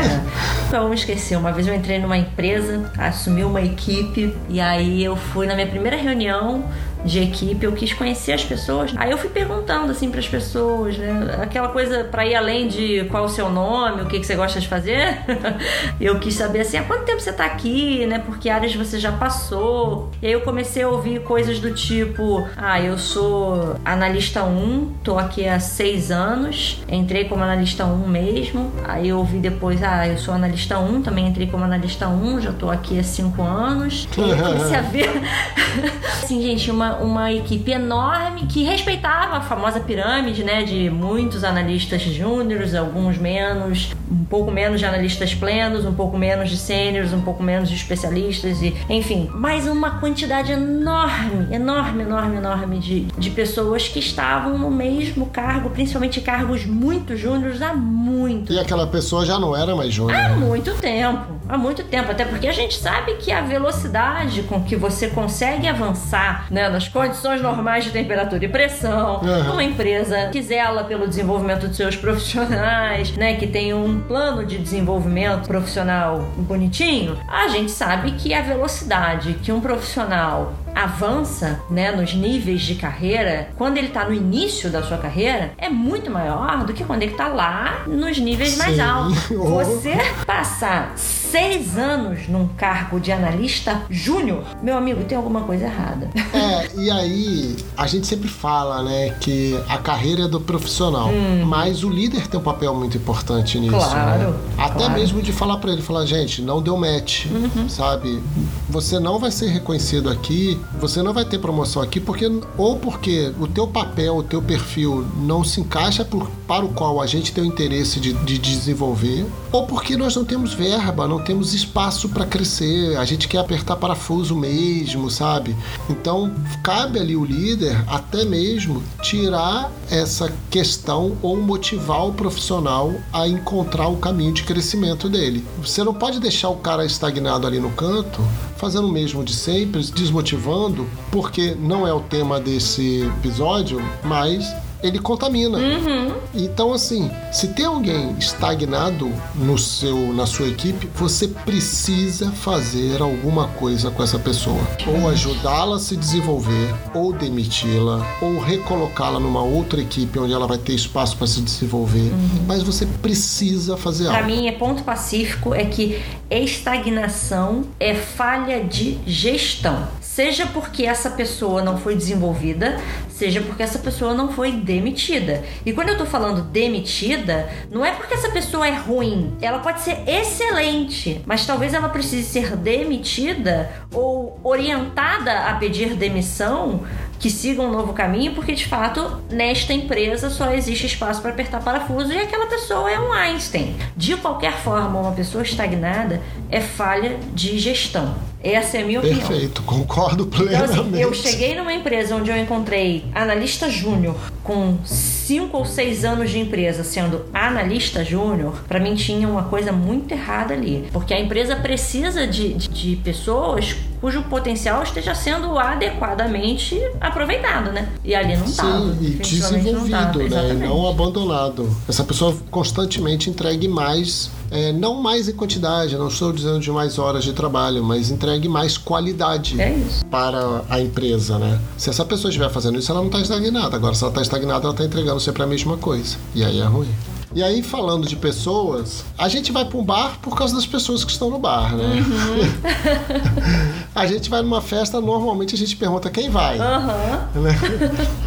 C: Então, me esqueci. Uma vez eu entrei numa empresa, assumi uma equipe e aí eu fui na minha primeira reunião de equipe, eu quis conhecer as pessoas. Aí eu fui perguntando assim para as pessoas, né? Aquela coisa para ir além de qual o seu nome, o que, que você gosta de fazer. eu quis saber assim, há quanto tempo você tá aqui, né? Por que áreas você já passou? E aí eu comecei a ouvir coisas do tipo, ah, eu sou analista 1, tô aqui há seis anos, entrei como analista 1 mesmo. Aí eu ouvi depois, ah, eu sou analista 1, também entrei como analista 1, já tô aqui há cinco anos. E eu comecei a ver, assim, gente, uma, uma equipe enorme que respeitava a famosa pirâmide, né, de muitos analistas júniores, alguns menos, um pouco menos de analistas plenos, um pouco menos de sêniores, um pouco menos de especialistas e, enfim, mais uma quantidade enorme, enorme, enorme, enorme de, de pessoas que estavam no mesmo cargo, principalmente cargos muito júniores há muito.
B: E aquela pessoa já não era mais júnior.
C: Há muito tempo, há muito tempo, até porque a gente sabe que a velocidade com que você consegue avançar, né, nas condições normais de temperatura e pressão, uhum. numa empresa que zela pelo desenvolvimento dos seus profissionais, né, que tem um plano de desenvolvimento profissional bonitinho, a gente sabe que a velocidade que um profissional avança, né, nos níveis de carreira, quando ele está no início da sua carreira, é muito maior do que quando ele está lá nos níveis Sim. mais altos. Você passar seis anos num cargo de analista júnior, meu amigo, tem alguma coisa errada.
B: É, e aí a gente sempre fala, né, que a carreira é do profissional, hum. mas o líder tem um papel muito importante nisso.
C: Claro.
B: Né? Até
C: claro.
B: mesmo de falar para ele, falar, gente, não deu match, uhum. sabe? Você não vai ser reconhecido aqui, você não vai ter promoção aqui porque ou porque o teu papel, o teu perfil não se encaixa por, para o qual a gente tem o interesse de, de desenvolver, ou porque nós não temos verba, não temos espaço para crescer, a gente quer apertar parafuso mesmo, sabe? Então, cabe ali o líder até mesmo tirar essa questão ou motivar o profissional a encontrar o caminho de crescimento dele. Você não pode deixar o cara estagnado ali no canto, fazendo o mesmo de sempre, desmotivando, porque não é o tema desse episódio, mas ele contamina.
C: Uhum.
B: Então, assim, se tem alguém estagnado no seu, na sua equipe, você precisa fazer alguma coisa com essa pessoa. Ou ajudá-la a se desenvolver, ou demiti-la, ou recolocá-la numa outra equipe onde ela vai ter espaço para se desenvolver. Uhum. Mas você precisa fazer
C: pra
B: algo.
C: Para mim, é ponto pacífico é que estagnação é falha de gestão seja porque essa pessoa não foi desenvolvida, seja porque essa pessoa não foi demitida. E quando eu tô falando demitida, não é porque essa pessoa é ruim, ela pode ser excelente, mas talvez ela precise ser demitida ou orientada a pedir demissão que siga um novo caminho, porque de fato nesta empresa só existe espaço para apertar parafuso e aquela pessoa é um Einstein. De qualquer forma, uma pessoa estagnada é falha de gestão. Essa é a minha
B: opinião. Perfeito, concordo plenamente. Então, assim,
C: eu cheguei numa empresa onde eu encontrei analista júnior com cinco ou seis anos de empresa sendo analista júnior, para mim tinha uma coisa muito errada ali. Porque a empresa precisa de, de, de pessoas cujo potencial esteja sendo adequadamente aproveitado, né? E ali não estava.
B: Sim, e desenvolvido, tava, né? E não abandonado. Essa pessoa constantemente entregue mais é, não mais em quantidade, não estou dizendo de mais horas de trabalho, mas entregue mais qualidade
C: é
B: para a empresa, né? Se essa pessoa estiver fazendo isso, ela não está estagnada. Agora, se ela está estagnada, ela está entregando sempre a mesma coisa. E aí é ruim. E aí, falando de pessoas, a gente vai para um bar por causa das pessoas que estão no bar, né? Uhum. a gente vai numa festa, normalmente a gente pergunta quem vai.
C: Uhum.
B: Né?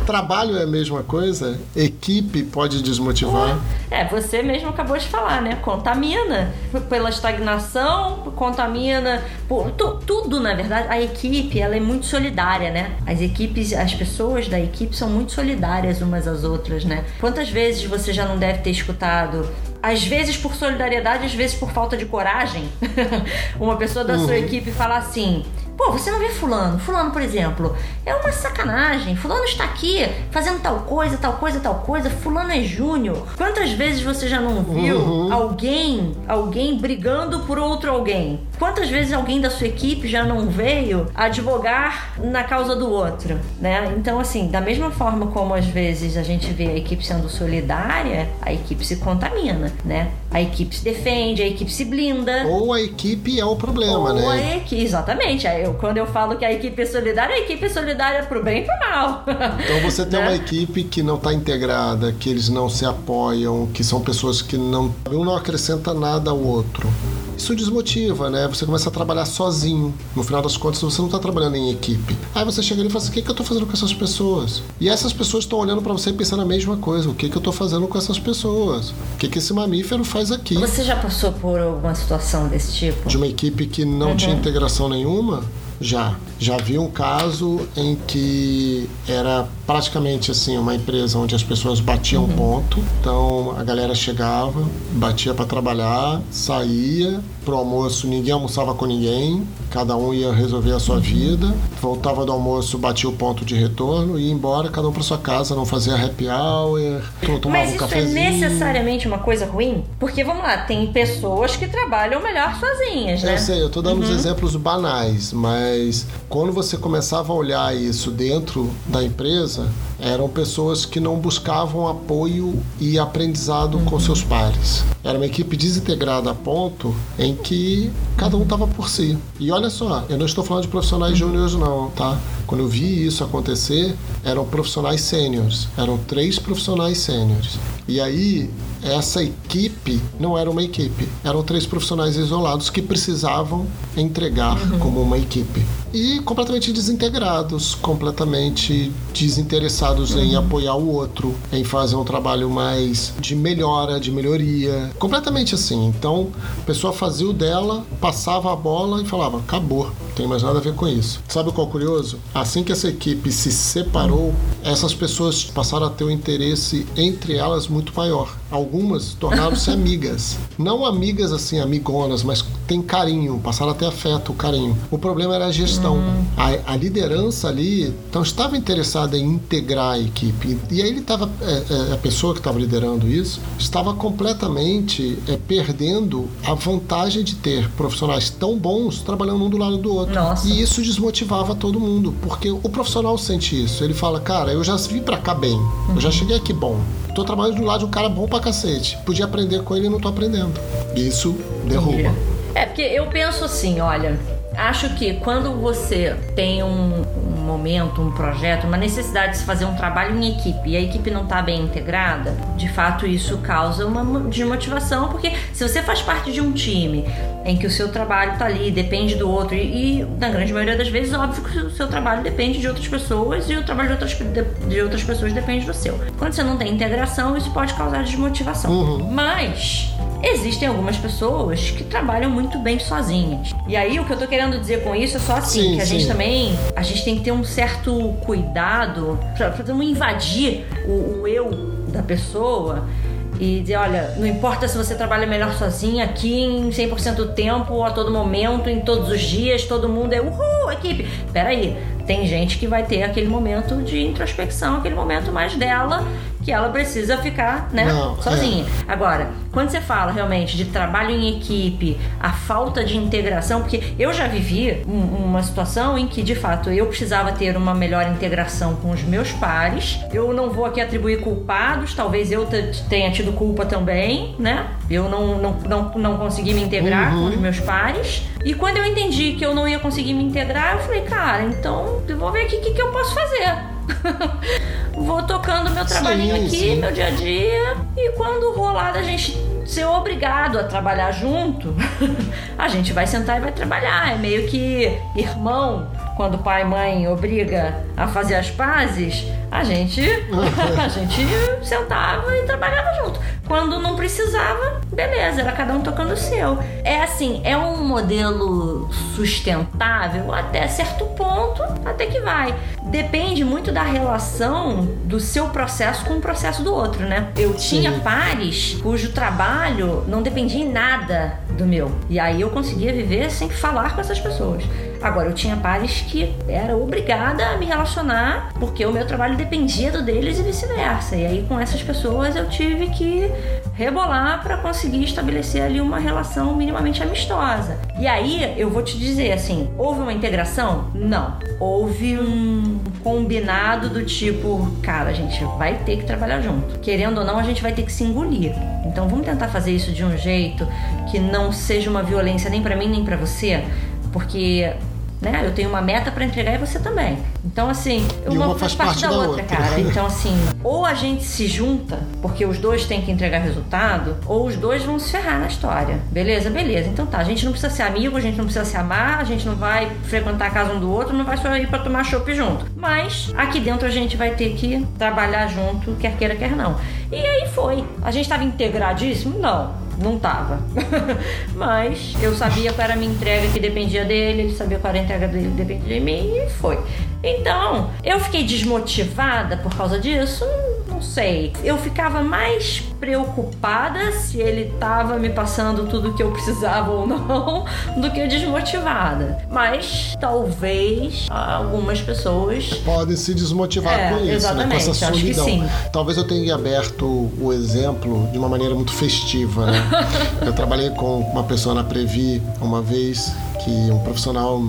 B: Trabalho é a mesma coisa, equipe pode desmotivar.
C: É, você mesmo acabou de falar, né? Contamina pela estagnação, contamina por tu, tudo, na verdade. A equipe, ela é muito solidária, né? As equipes, as pessoas da equipe são muito solidárias umas às outras, né? Quantas vezes você já não deve ter escutado resultado às vezes por solidariedade, às vezes por falta de coragem, uma pessoa da uhum. sua equipe falar assim: Pô, você não vê Fulano? Fulano, por exemplo, é uma sacanagem. Fulano está aqui fazendo tal coisa, tal coisa, tal coisa. Fulano é Júnior. Quantas vezes você já não viu uhum. alguém, alguém brigando por outro alguém? Quantas vezes alguém da sua equipe já não veio advogar na causa do outro, né? Então, assim, da mesma forma como às vezes a gente vê a equipe sendo solidária, a equipe se contamina, né? A equipe se defende, a equipe se blinda.
B: Ou a equipe é o problema,
C: Ou
B: né?
C: A equipe, exatamente eu, quando eu falo que a equipe é solidária, a equipe é solidária pro bem e pro mal.
B: Então você tem
C: Né?
B: uma equipe que não está integrada, que eles não se apoiam, que são pessoas que não um não acrescenta nada ao outro. Isso desmotiva, né? Você começa a trabalhar sozinho. No final das contas, você não está trabalhando em equipe. Aí você chega ali e fala assim: o que, que eu estou fazendo com essas pessoas? E essas pessoas estão olhando para você e pensando a mesma coisa: o que, que eu estou fazendo com essas pessoas? O que, que esse mamífero faz aqui?
C: Você já passou por alguma situação desse tipo?
B: de uma equipe que não tinha integração nenhuma? Já. Já vi um caso em que era praticamente assim uma empresa onde as pessoas batiam ponto. Então a galera chegava, batia para trabalhar, saía pro almoço, ninguém almoçava com ninguém, cada um ia resolver a sua vida, voltava do almoço, batia o ponto de retorno, ia embora, cada um para sua casa, não fazia happy hour, tomava
C: Mas
B: um
C: isso é
B: cafezinho.
C: necessariamente uma coisa ruim? Porque, vamos lá, tem pessoas que trabalham melhor sozinhas, né?
B: Eu sei, eu tô dando uns exemplos banais, mas quando você começava a olhar isso dentro da empresa, so eram pessoas que não buscavam apoio e aprendizado com seus pares. Era uma equipe desintegrada a ponto em que cada um estava por si. E olha só, eu não estou falando de profissionais júniores não, tá? Quando eu vi isso acontecer, eram profissionais sêniores. Eram três profissionais sêniores. E aí, essa equipe não era uma equipe. Eram três profissionais isolados que precisavam entregar como uma equipe. E completamente desintegrados, completamente desinteressados em apoiar o outro, em fazer um trabalho mais de melhora, de melhoria. Completamente assim. Então, a pessoa fazia o dela, passava a bola e falava: acabou, não tem mais nada a ver com isso. Sabe qual é o curioso? Assim que essa equipe se separou, essas pessoas passaram a ter um interesse entre elas muito maior. Algumas tornaram-se amigas. Não amigas assim, amigonas, mas tem carinho, passaram a ter afeto, carinho. O problema era a gestão. A, a liderança ali então estava interessada em integrar a equipe. E aí ele estava, é, é, a pessoa que estava liderando isso, estava completamente é, perdendo a vantagem de ter profissionais tão bons trabalhando um do lado do outro.
C: Nossa.
B: E isso desmotivava todo mundo, porque o profissional sente isso. Ele fala, cara, eu já vim pra cá bem, eu já cheguei aqui bom. Tô trabalhando do lado de um cara bom pra cacete. Podia aprender com ele e não tô aprendendo. E isso derruba.
C: É, porque eu penso assim, olha, acho que quando você tem um, um momento, um projeto, uma necessidade de se fazer um trabalho em equipe e a equipe não está bem integrada, de fato isso causa uma mo- desmotivação, porque se você faz parte de um time em que o seu trabalho está ali, depende do outro, e, e na grande maioria das vezes, óbvio que o seu trabalho depende de outras pessoas e o trabalho de outras, de, de outras pessoas depende do seu. Quando você não tem integração, isso pode causar desmotivação. Mas existem algumas pessoas que trabalham muito bem sozinhas. E aí o que eu tô querendo dizer com isso é só assim,
B: Sim,
C: que a
B: sim.
C: gente também, a gente tem que ter um certo cuidado pra, pra não invadir o, o eu da pessoa e dizer, olha, não importa se você trabalha melhor sozinha aqui em 100% do tempo, a todo momento, em todos os dias, todo mundo é uhul, equipe. Peraí, tem gente que vai ter aquele momento de introspecção, aquele momento mais dela, que ela precisa ficar, né,
B: Não, é.
C: sozinha. Agora, quando você fala realmente de trabalho em equipe, a falta de integração, porque eu já vivi um- uma situação em que, de fato, eu precisava ter uma melhor integração com os meus pares. Eu não vou aqui atribuir culpados, talvez eu te- tenha tido culpa também, né? Eu não, não, não, não consegui me integrar com os meus pares. E quando eu entendi que eu não ia conseguir me integrar, eu falei, cara, então eu vou ver aqui o que, que eu posso fazer. Vou tocando meu trabalhinho
B: Sim,
C: aqui,
B: sim.
C: meu dia a dia. E quando rolar da gente ser obrigado a trabalhar junto, a gente vai sentar e vai trabalhar. É meio que irmão, quando pai e mãe obriga a fazer as pazes, a gente, a gente sentava e trabalhava junto. Quando não precisava, beleza, era cada um tocando o seu. É assim, é um modelo sustentável até certo ponto, até que vai. Depende muito da relação do seu processo com o processo do outro, né? Eu tinha pares cujo trabalho não dependia em nada do meu. E aí eu conseguia viver sem falar com essas pessoas. Agora, eu tinha pares que era obrigada a me relacionar porque o meu trabalho dependia do deles e vice-versa. E aí, com essas pessoas, eu tive que rebolar para conseguir estabelecer ali uma relação minimamente amistosa. E aí, eu vou te dizer assim: houve uma integração? Não. Houve um combinado do tipo, cara, a gente vai ter que trabalhar junto. Querendo ou não, a gente vai ter que se engolir. Então, vamos tentar fazer isso de um jeito que não seja uma violência nem para mim nem para você, porque né? Eu tenho uma meta para entregar e você também. Então, assim,
B: uma, uma faz parte, da, da outra, outra,
C: cara. Então, assim, ou a gente se junta, porque os dois têm que entregar resultado, ou os dois vão se ferrar na história. Beleza? Beleza. Então tá, a gente não precisa ser amigo, a gente não precisa se amar, a gente não vai frequentar a casa um do outro, não vai só ir pra tomar chopp junto. Mas aqui dentro a gente vai ter que trabalhar junto, quer queira, quer não. E aí foi. A gente tava integradíssimo? Não não tava. Mas eu sabia qual era a minha entrega que dependia dele, ele sabia qual era a entrega dele que dependia de mim e foi. Então, eu fiquei desmotivada por causa disso? Não sei. Eu ficava mais preocupada se ele estava me passando tudo que eu precisava ou não, do que desmotivada. Mas talvez algumas pessoas
B: podem se desmotivar é, com isso, né? com essa solidão. Talvez eu tenha aberto o exemplo de uma maneira muito festiva, né? eu trabalhei com uma pessoa na Previ uma vez que um profissional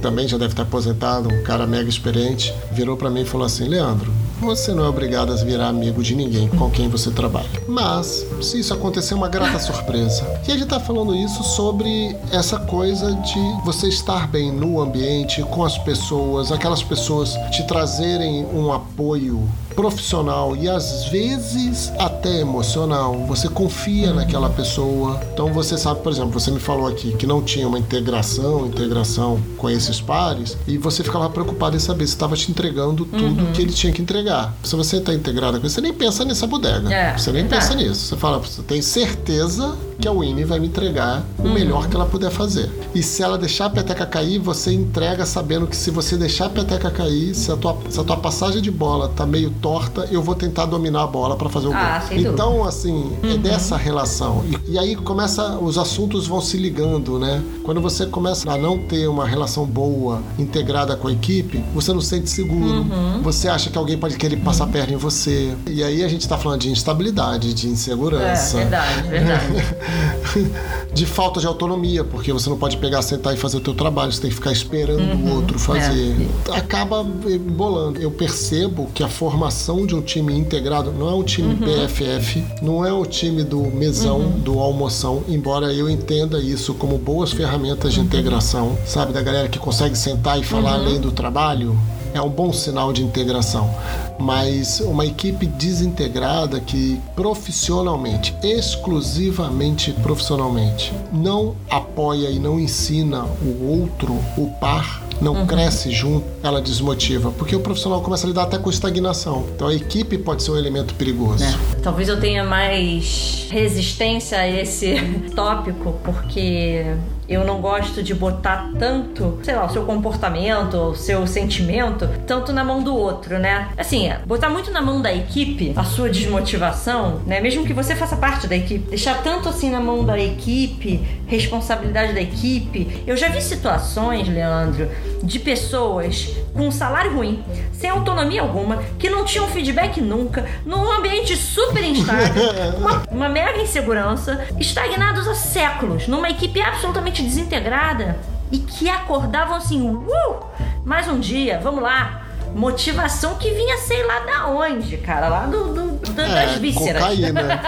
B: também já deve estar aposentado, um cara mega experiente, virou para mim e falou assim: "Leandro, você não é obrigado a virar amigo de ninguém com quem você trabalha. Mas, se isso acontecer, é uma grata surpresa. E ele está falando isso sobre essa coisa de você estar bem no ambiente, com as pessoas, aquelas pessoas te trazerem um apoio profissional e às vezes até emocional. Você confia naquela pessoa. Então você sabe, por exemplo, você me falou aqui que não tinha uma integração, integração com esses pares e você ficava preocupado em saber se estava te entregando tudo uhum. que ele tinha que entregar. Se você está integrado com isso, você nem pensa nessa bodega. É, você nem pensa nisso. Você fala, você tem certeza que a Winnie vai me entregar o uhum. melhor que ela puder fazer. E se ela deixar a peteca cair, você entrega sabendo que se você deixar a peteca cair, se a tua, se a tua passagem de bola tá meio torta, eu vou tentar dominar a bola para fazer o ah, gol. Então, assim, é uhum. é dessa relação. E, e, aí começa, os assuntos vão se ligando, né? Quando você começa a não ter uma relação boa, integrada com a equipe, você não se sente seguro. Uhum. Você acha que alguém pode querer passar uhum. perna em você. E aí a gente tá falando de instabilidade, de insegurança.
C: É, verdade, verdade.
B: de falta de autonomia, porque você não pode pegar, sentar e fazer o teu trabalho, você tem que ficar esperando uhum. o outro fazer. É. Acaba bolando. Eu percebo que a formação de um time integrado não é um time uhum. BFF, não é o time do mesão, uhum. do almoção, embora eu entenda isso como boas ferramentas de uhum. integração, sabe, da galera que consegue sentar e falar uhum. além do trabalho é um bom sinal de integração. Mas uma equipe desintegrada que profissionalmente, exclusivamente profissionalmente, não apoia e não ensina o outro, o par, não uhum. cresce junto, ela desmotiva. Porque o profissional começa a lidar até com estagnação. Então a equipe pode ser um elemento perigoso. É.
C: Talvez eu tenha mais resistência a esse tópico, porque eu não gosto de botar tanto, sei lá, o seu comportamento, o seu sentimento, tanto na mão do outro, né? Assim, botar muito na mão da equipe a sua desmotivação, né? Mesmo que você faça parte da equipe, deixar tanto assim na mão da equipe, responsabilidade da equipe. Eu já vi situações, Leandro, de pessoas com um salário ruim, sem autonomia alguma, que não tinham feedback nunca, num ambiente super instável, uma, uma mega insegurança, estagnados há séculos, numa equipe absolutamente desintegrada e que acordavam assim, uh, mais um dia, vamos lá, motivação que vinha sei lá da onde, cara, lá do, do, do é, das vísceras.
B: Cocaína.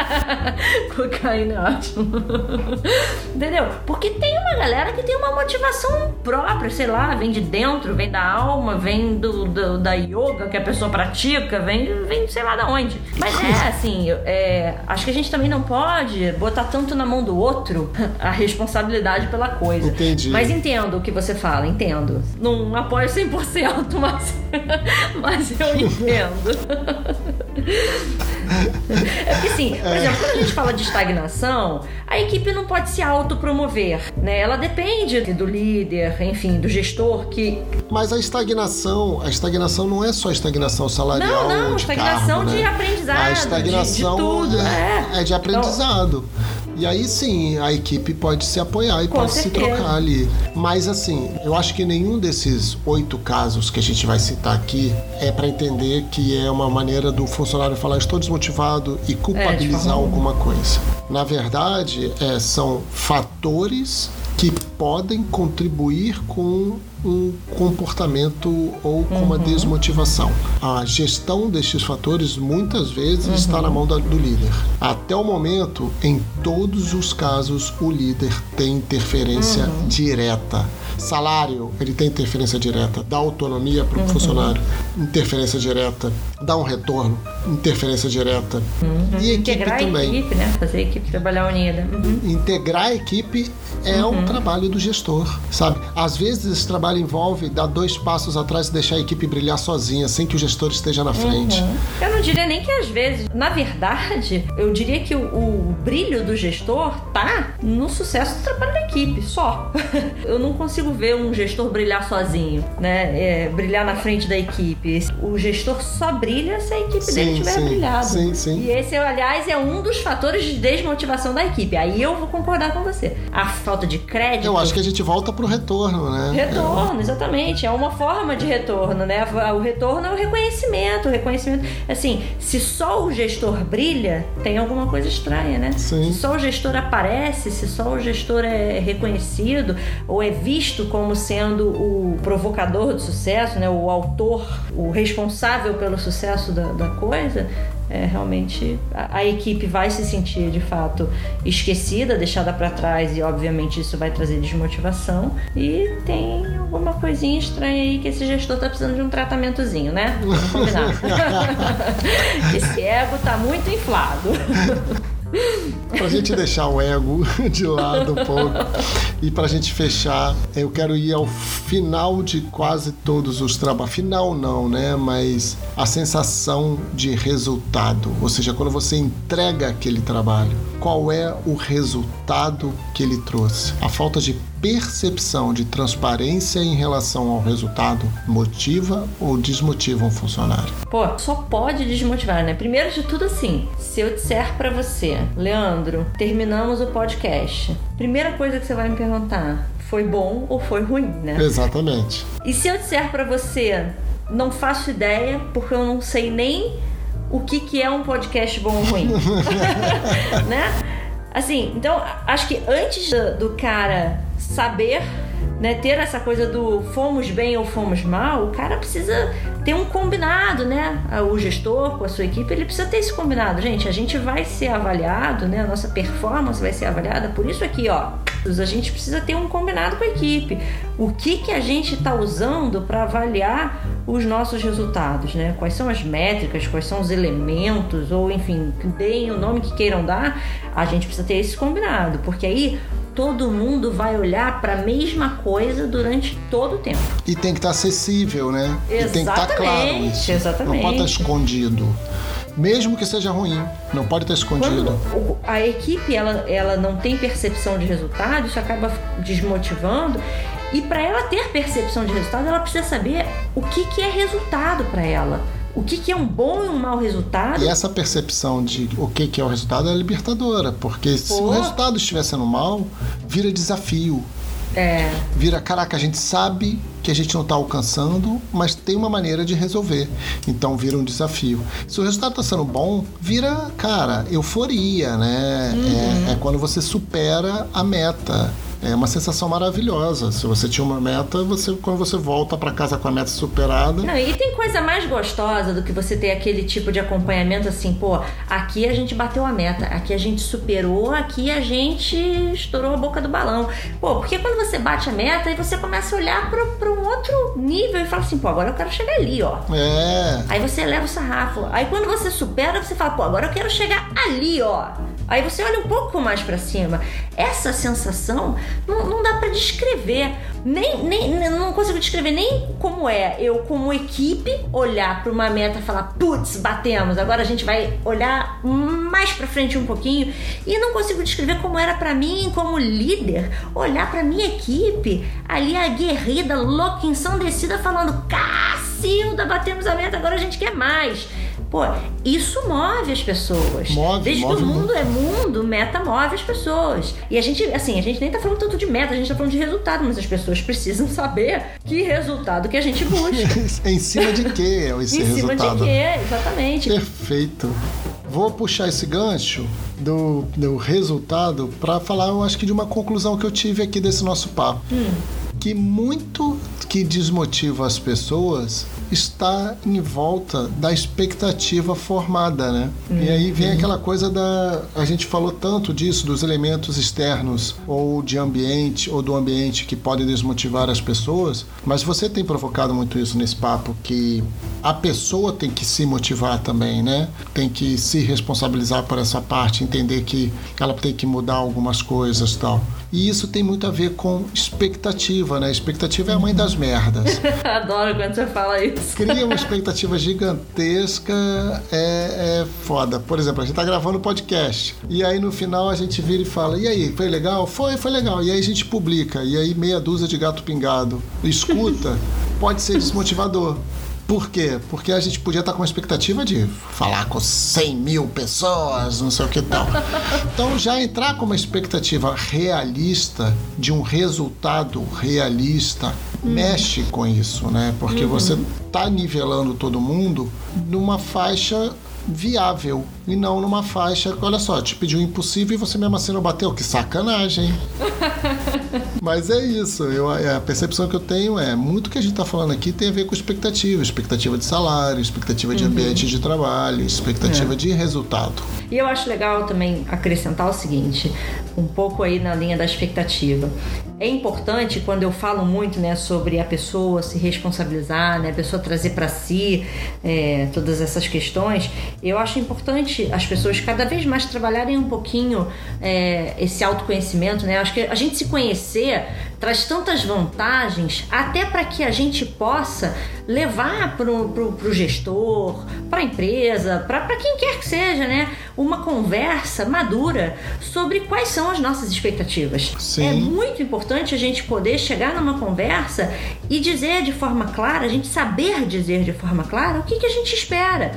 C: cocaína é ótimo. Entendeu? Porque tem uma galera que tem uma motivação própria, sei lá, vem de dentro, vem da alma, vem do, do da yoga que a pessoa pratica, vem, vem sei lá da onde. Mas é assim, é, acho que a gente também não pode botar tanto na mão do outro a responsabilidade pela coisa.
B: Entendi.
C: Mas entendo o que você fala, entendo. Não apoio 100%, mas Mas eu entendo. É porque assim, por exemplo, quando a gente fala de estagnação, a equipe não pode se autopromover, né? Ela depende do líder, enfim, do gestor que.
B: Mas a estagnação, a estagnação não é só estagnação salarial.
C: Não, não,
B: de
C: estagnação
B: cargo,
C: de
B: né?
C: aprendizado.
B: A estagnação
C: de, de tudo,
B: é,
C: é.
B: é de aprendizado. Então, e aí sim, a equipe pode se apoiar e
C: Com
B: pode
C: certeza.
B: se trocar ali. Mas assim, eu acho que nenhum desses oito casos que a gente vai citar aqui é para entender que é uma maneira do funcionário falar estou desmotivado e culpabilizar é, alguma coisa. Na verdade, é, são fatores que podem contribuir com um comportamento ou com uhum. uma desmotivação. A gestão destes fatores muitas vezes uhum. está na mão da, do líder. Até o momento, em todos os casos, o líder tem interferência uhum. direta Salário, ele tem interferência direta, dá autonomia para o uhum. funcionário, interferência direta, dá um retorno, interferência direta.
C: Uhum. E equipe Integrar também. a equipe, né? Fazer a equipe trabalhar unida.
B: Uhum. Integrar a equipe é uhum. um trabalho do gestor, sabe? Às vezes esse trabalho envolve dar dois passos atrás e deixar a equipe brilhar sozinha, sem que o gestor esteja na frente.
C: Uhum. Eu não diria nem que às vezes, na verdade, eu diria que o, o brilho do gestor tá no sucesso do trabalho da equipe, só. eu não consigo ver um gestor brilhar sozinho, né? É, brilhar na frente da equipe. O gestor só brilha se a equipe sim, dele tiver sim, brilhado.
B: Sim, sim.
C: E esse, aliás, é um dos fatores de desmotivação da equipe. Aí eu vou concordar com você. A falta de crédito.
B: Eu acho que a gente volta pro retorno, né?
C: Retorno, exatamente. É uma forma de retorno, né? O retorno é o reconhecimento. O reconhecimento. Assim, se só o gestor brilha, tem alguma coisa estranha, né?
B: Sim.
C: Se só o gestor aparece, se só o gestor é reconhecido ou é visto como sendo o provocador de sucesso, né? O autor, o responsável pelo sucesso da, da coisa, é, realmente a, a, equipe vai se sentir de fato esquecida, deixada para trás e obviamente isso vai trazer desmotivação e tem alguma coisinha estranha aí que esse gestor tá precisando de um tratamentozinho, né? Vamos combinar. esse ego tá muito inflado.
B: pra gente deixar o ego de lado um pouco e pra gente fechar, eu quero ir ao final de quase todos os trabalhos. Final não, né? Mas a sensação de resultado, ou seja, quando você entrega aquele trabalho, qual é o resultado que ele trouxe? A falta de percepção de transparência em relação ao resultado motiva ou desmotiva um funcionário?
C: Pô, só pode desmotivar, né? Primeiro de tudo, assim, se eu disser para você, Leandro, terminamos o podcast, primeira coisa que você vai me perguntar, foi bom ou foi ruim, né?
B: Exatamente.
C: E se eu disser para você, não faço ideia, porque eu não sei nem o que, que é um podcast bom ou ruim, né? Assim, então acho que antes do, do cara saber né, ter essa coisa do fomos bem ou fomos mal, o cara precisa ter um combinado, né? O gestor com a sua equipe, ele precisa ter esse combinado. Gente, a gente vai ser avaliado, né? A nossa performance vai ser avaliada por isso aqui, ó. A gente precisa ter um combinado com a equipe. O que que a gente está usando para avaliar os nossos resultados, né? Quais são as métricas, quais são os elementos, ou enfim, deem o nome que queiram dar, a gente precisa ter esse combinado, porque aí todo mundo vai olhar para a mesma coisa durante todo o tempo.
B: E tem que estar tá acessível, né?
C: Exatamente,
B: e tem que estar tá claro isso.
C: Exatamente.
B: Não pode estar tá escondido. Mesmo que seja ruim, não pode estar escondido.
C: Quando a equipe ela, ela não tem percepção de resultado, isso acaba desmotivando. E para ela ter percepção de resultado, ela precisa saber o que, que é resultado para ela o que, que, é um bom e um mau resultado.
B: E essa percepção de o que, que é o resultado é libertadora, porque Pô. se o resultado estiver sendo mal, vira desafio.
C: É.
B: Vira, caraca, a gente sabe que a gente não está alcançando, mas tem uma maneira de resolver. Então vira um desafio. Se o resultado está sendo bom, vira, cara, euforia, né? Uhum. É, é quando você supera a meta é uma sensação maravilhosa. Se você tinha uma meta, você quando você volta para casa com a meta superada.
C: Não, e tem coisa mais gostosa do que você ter aquele tipo de acompanhamento assim, pô, aqui a gente bateu a meta, aqui a gente superou, aqui a gente estourou a boca do balão. Pô, porque quando você bate a meta, aí você começa a olhar para um outro nível e fala assim, pô, agora eu quero chegar ali, ó.
B: É.
C: Aí você leva o sarrafo. Aí quando você supera, você fala, pô, agora eu quero chegar ali, ó. Aí você olha um pouco mais para cima. Essa sensação não, não dá para descrever. Nem, nem, não consigo descrever nem como é eu, como equipe, olhar para uma meta e falar: putz, batemos, agora a gente vai olhar mais para frente um pouquinho. E não consigo descrever como era para mim, como líder, olhar para minha equipe, ali aguerrida, louca, ensandecida, falando: Cacilda, batemos a meta, agora a gente quer mais. Pô, isso move as pessoas.
B: Move,
C: Desde
B: move
C: que o mundo muito. é mundo, meta move as pessoas. E a gente, assim, a gente nem tá falando tanto de meta, a gente tá falando de resultado, mas as pessoas precisam saber que resultado que a gente busca.
B: em cima de quê é esse
C: em
B: resultado?
C: Em cima de quê, exatamente.
B: Perfeito. Vou puxar esse gancho do, do resultado para falar, eu acho que de uma conclusão que eu tive aqui desse nosso papo.
C: Hum.
B: Que muito que desmotiva as pessoas está em volta da expectativa formada, né? Uhum. E aí vem aquela coisa da. A gente falou tanto disso, dos elementos externos ou de ambiente ou do ambiente que podem desmotivar as pessoas, mas você tem provocado muito isso nesse papo, que a pessoa tem que se motivar também, né? Tem que se responsabilizar por essa parte, entender que ela tem que mudar algumas coisas tal. E isso tem muito a ver com expectativa, né? Expectativa é a mãe das merdas.
C: Adoro quando você fala isso.
B: Cria uma expectativa gigantesca, é, é foda. Por exemplo, a gente tá gravando podcast. E aí no final a gente vira e fala: E aí, foi legal? Foi, foi legal. E aí a gente publica. E aí meia dúzia de gato pingado escuta, pode ser desmotivador. Por quê? Porque a gente podia estar com a expectativa de falar com 100 mil pessoas, não sei o que tal. Então, já entrar com uma expectativa realista, de um resultado realista, uhum. mexe com isso, né? Porque uhum. você está nivelando todo mundo numa faixa viável e não numa faixa. Olha só, te pediu impossível e você mesmo assim não bateu. Que sacanagem. Mas é isso. Eu, é, a percepção que eu tenho é muito que a gente está falando aqui tem a ver com expectativa, expectativa de salário, expectativa de uhum. ambiente de trabalho, expectativa é. de resultado.
C: E eu acho legal também acrescentar o seguinte, um pouco aí na linha da expectativa. É importante quando eu falo muito, né, sobre a pessoa se responsabilizar, né, a pessoa trazer para si é, todas essas questões. Eu acho importante as pessoas cada vez mais trabalharem um pouquinho é, esse autoconhecimento, né? Acho que a gente se conhecer traz tantas vantagens, até para que a gente possa levar para o gestor, para a empresa, para quem quer que seja, né? Uma conversa madura sobre quais são as nossas expectativas.
B: Sim.
C: É muito importante a gente poder chegar numa conversa e dizer de forma clara, a gente saber dizer de forma clara o que, que a gente espera.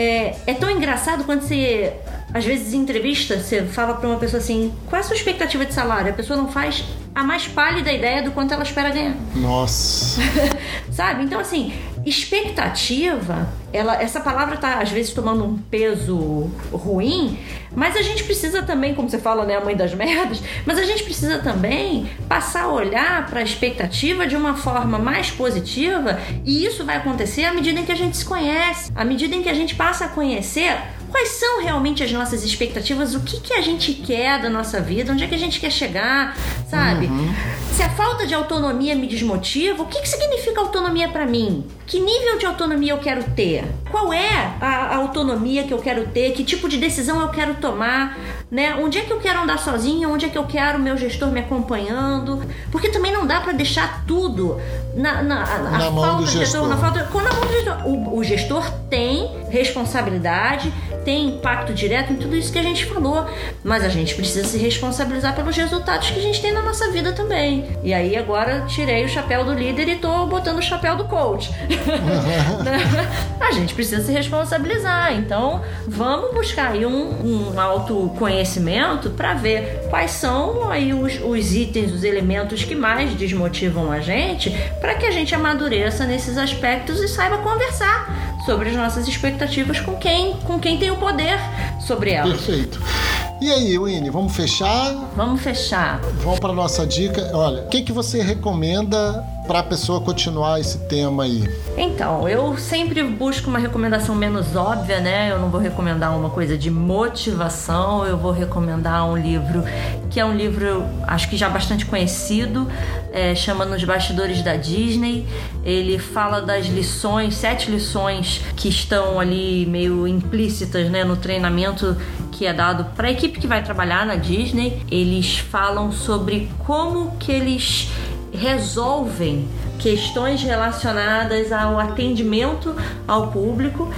C: É, é tão engraçado quando você às vezes, em entrevista, você fala para uma pessoa assim: qual é a sua expectativa de salário? A pessoa não faz a mais pálida ideia do quanto ela espera ganhar.
B: Nossa!
C: Sabe? Então, assim, expectativa, ela, essa palavra tá às vezes tomando um peso ruim, mas a gente precisa também, como você fala, né, a mãe das merdas, mas a gente precisa também passar a olhar para a expectativa de uma forma mais positiva, e isso vai acontecer à medida em que a gente se conhece, à medida em que a gente passa a conhecer quais são realmente as nossas expectativas, o que, que a gente quer da nossa vida, onde é que a gente quer chegar, sabe? Uhum. Se a falta de autonomia me desmotiva, o que, que significa autonomia para mim? Que nível de autonomia eu quero ter? Qual é a, a, autonomia que eu quero ter? Que tipo de decisão eu quero tomar? Né? Onde é que eu quero andar sozinha? Onde é que eu quero o meu gestor me acompanhando? Porque também não dá para deixar tudo na, na, na,
B: na mão do gestor. gestor.
C: Na falta, na mão do gestor. O, o gestor tem responsabilidade, tem impacto direto em tudo isso que a gente falou, mas a gente precisa se responsabilizar pelos resultados que a gente tem na nossa vida também. E aí agora tirei o chapéu do líder e tô botando o chapéu do coach. a gente precisa se responsabilizar. Então, vamos buscar aí um, um autoconhecimento para ver quais são aí os, os itens, os elementos que mais desmotivam a gente, para que a gente amadureça nesses aspectos e saiba conversar sobre as nossas expectativas com quem, com quem tem o poder sobre elas.
B: Perfeito. E aí, Winnie, vamos fechar?
C: Vamos fechar.
B: Vamos para nossa dica. Olha, o que, que você recomenda para a pessoa continuar esse tema aí?
C: Então, eu sempre busco uma recomendação menos óbvia, né? Eu não vou recomendar uma coisa de motivação, eu vou recomendar um livro que é um livro, acho que já bastante conhecido, é, chama Nos Bastidores da Disney. Ele fala das lições, sete lições que estão ali meio implícitas né, no treinamento que é dado para a equipe que vai trabalhar na Disney. Eles falam sobre como que eles resolvem questões relacionadas ao atendimento ao público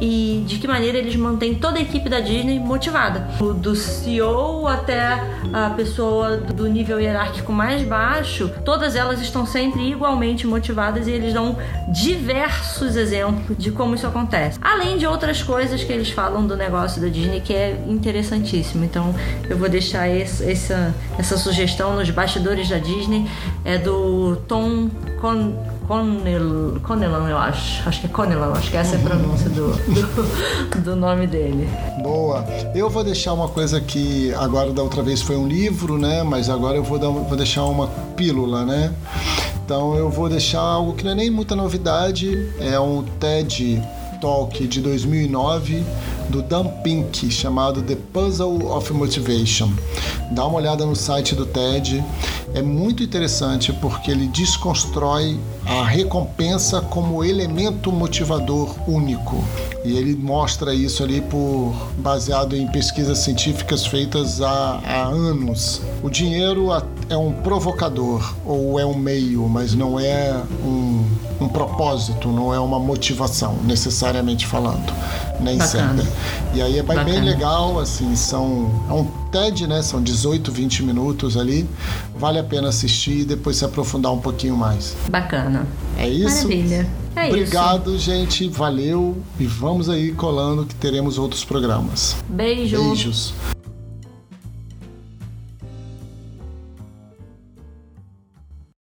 C: e de que maneira eles mantêm toda a equipe da Disney motivada. Do CEO até a pessoa do nível hierárquico mais baixo, todas elas estão sempre igualmente motivadas e eles dão diversos exemplos de como isso acontece. Além de outras coisas que eles falam do negócio da Disney que é interessantíssimo. Então eu vou deixar esse, essa, essa sugestão nos bastidores da Disney. É do Tom Con Conel, Conelan, eu acho. Acho que é Conelan, acho que essa é a pronúncia do, do, do, nome dele.
B: Boa. Eu vou deixar uma coisa que agora da outra vez foi um livro, né? Mas agora eu vou, dar, vou deixar uma pílula, né? Então eu vou deixar algo que não é nem muita novidade, é um TED Talk de 2009 do Dan Pink chamado The Puzzle of Motivation. Dá uma olhada no site do TED. É muito interessante porque ele desconstrói a recompensa como elemento motivador único. E ele mostra isso ali por baseado em pesquisas científicas feitas há, há anos. O dinheiro é um provocador ou é um meio, mas não é um, um propósito, não é uma motivação, necessariamente falando. Nem
C: Bacana.
B: sempre. E aí é bem
C: Bacana.
B: legal, assim, são. É um TED, né? São 18, 20 minutos ali. Vale a pena assistir e depois se aprofundar um pouquinho mais.
C: Bacana.
B: É isso?
C: Maravilha. É
B: Obrigado, gente. Valeu. E vamos aí colando que teremos outros programas.
C: isso. Beijo.
B: Beijos.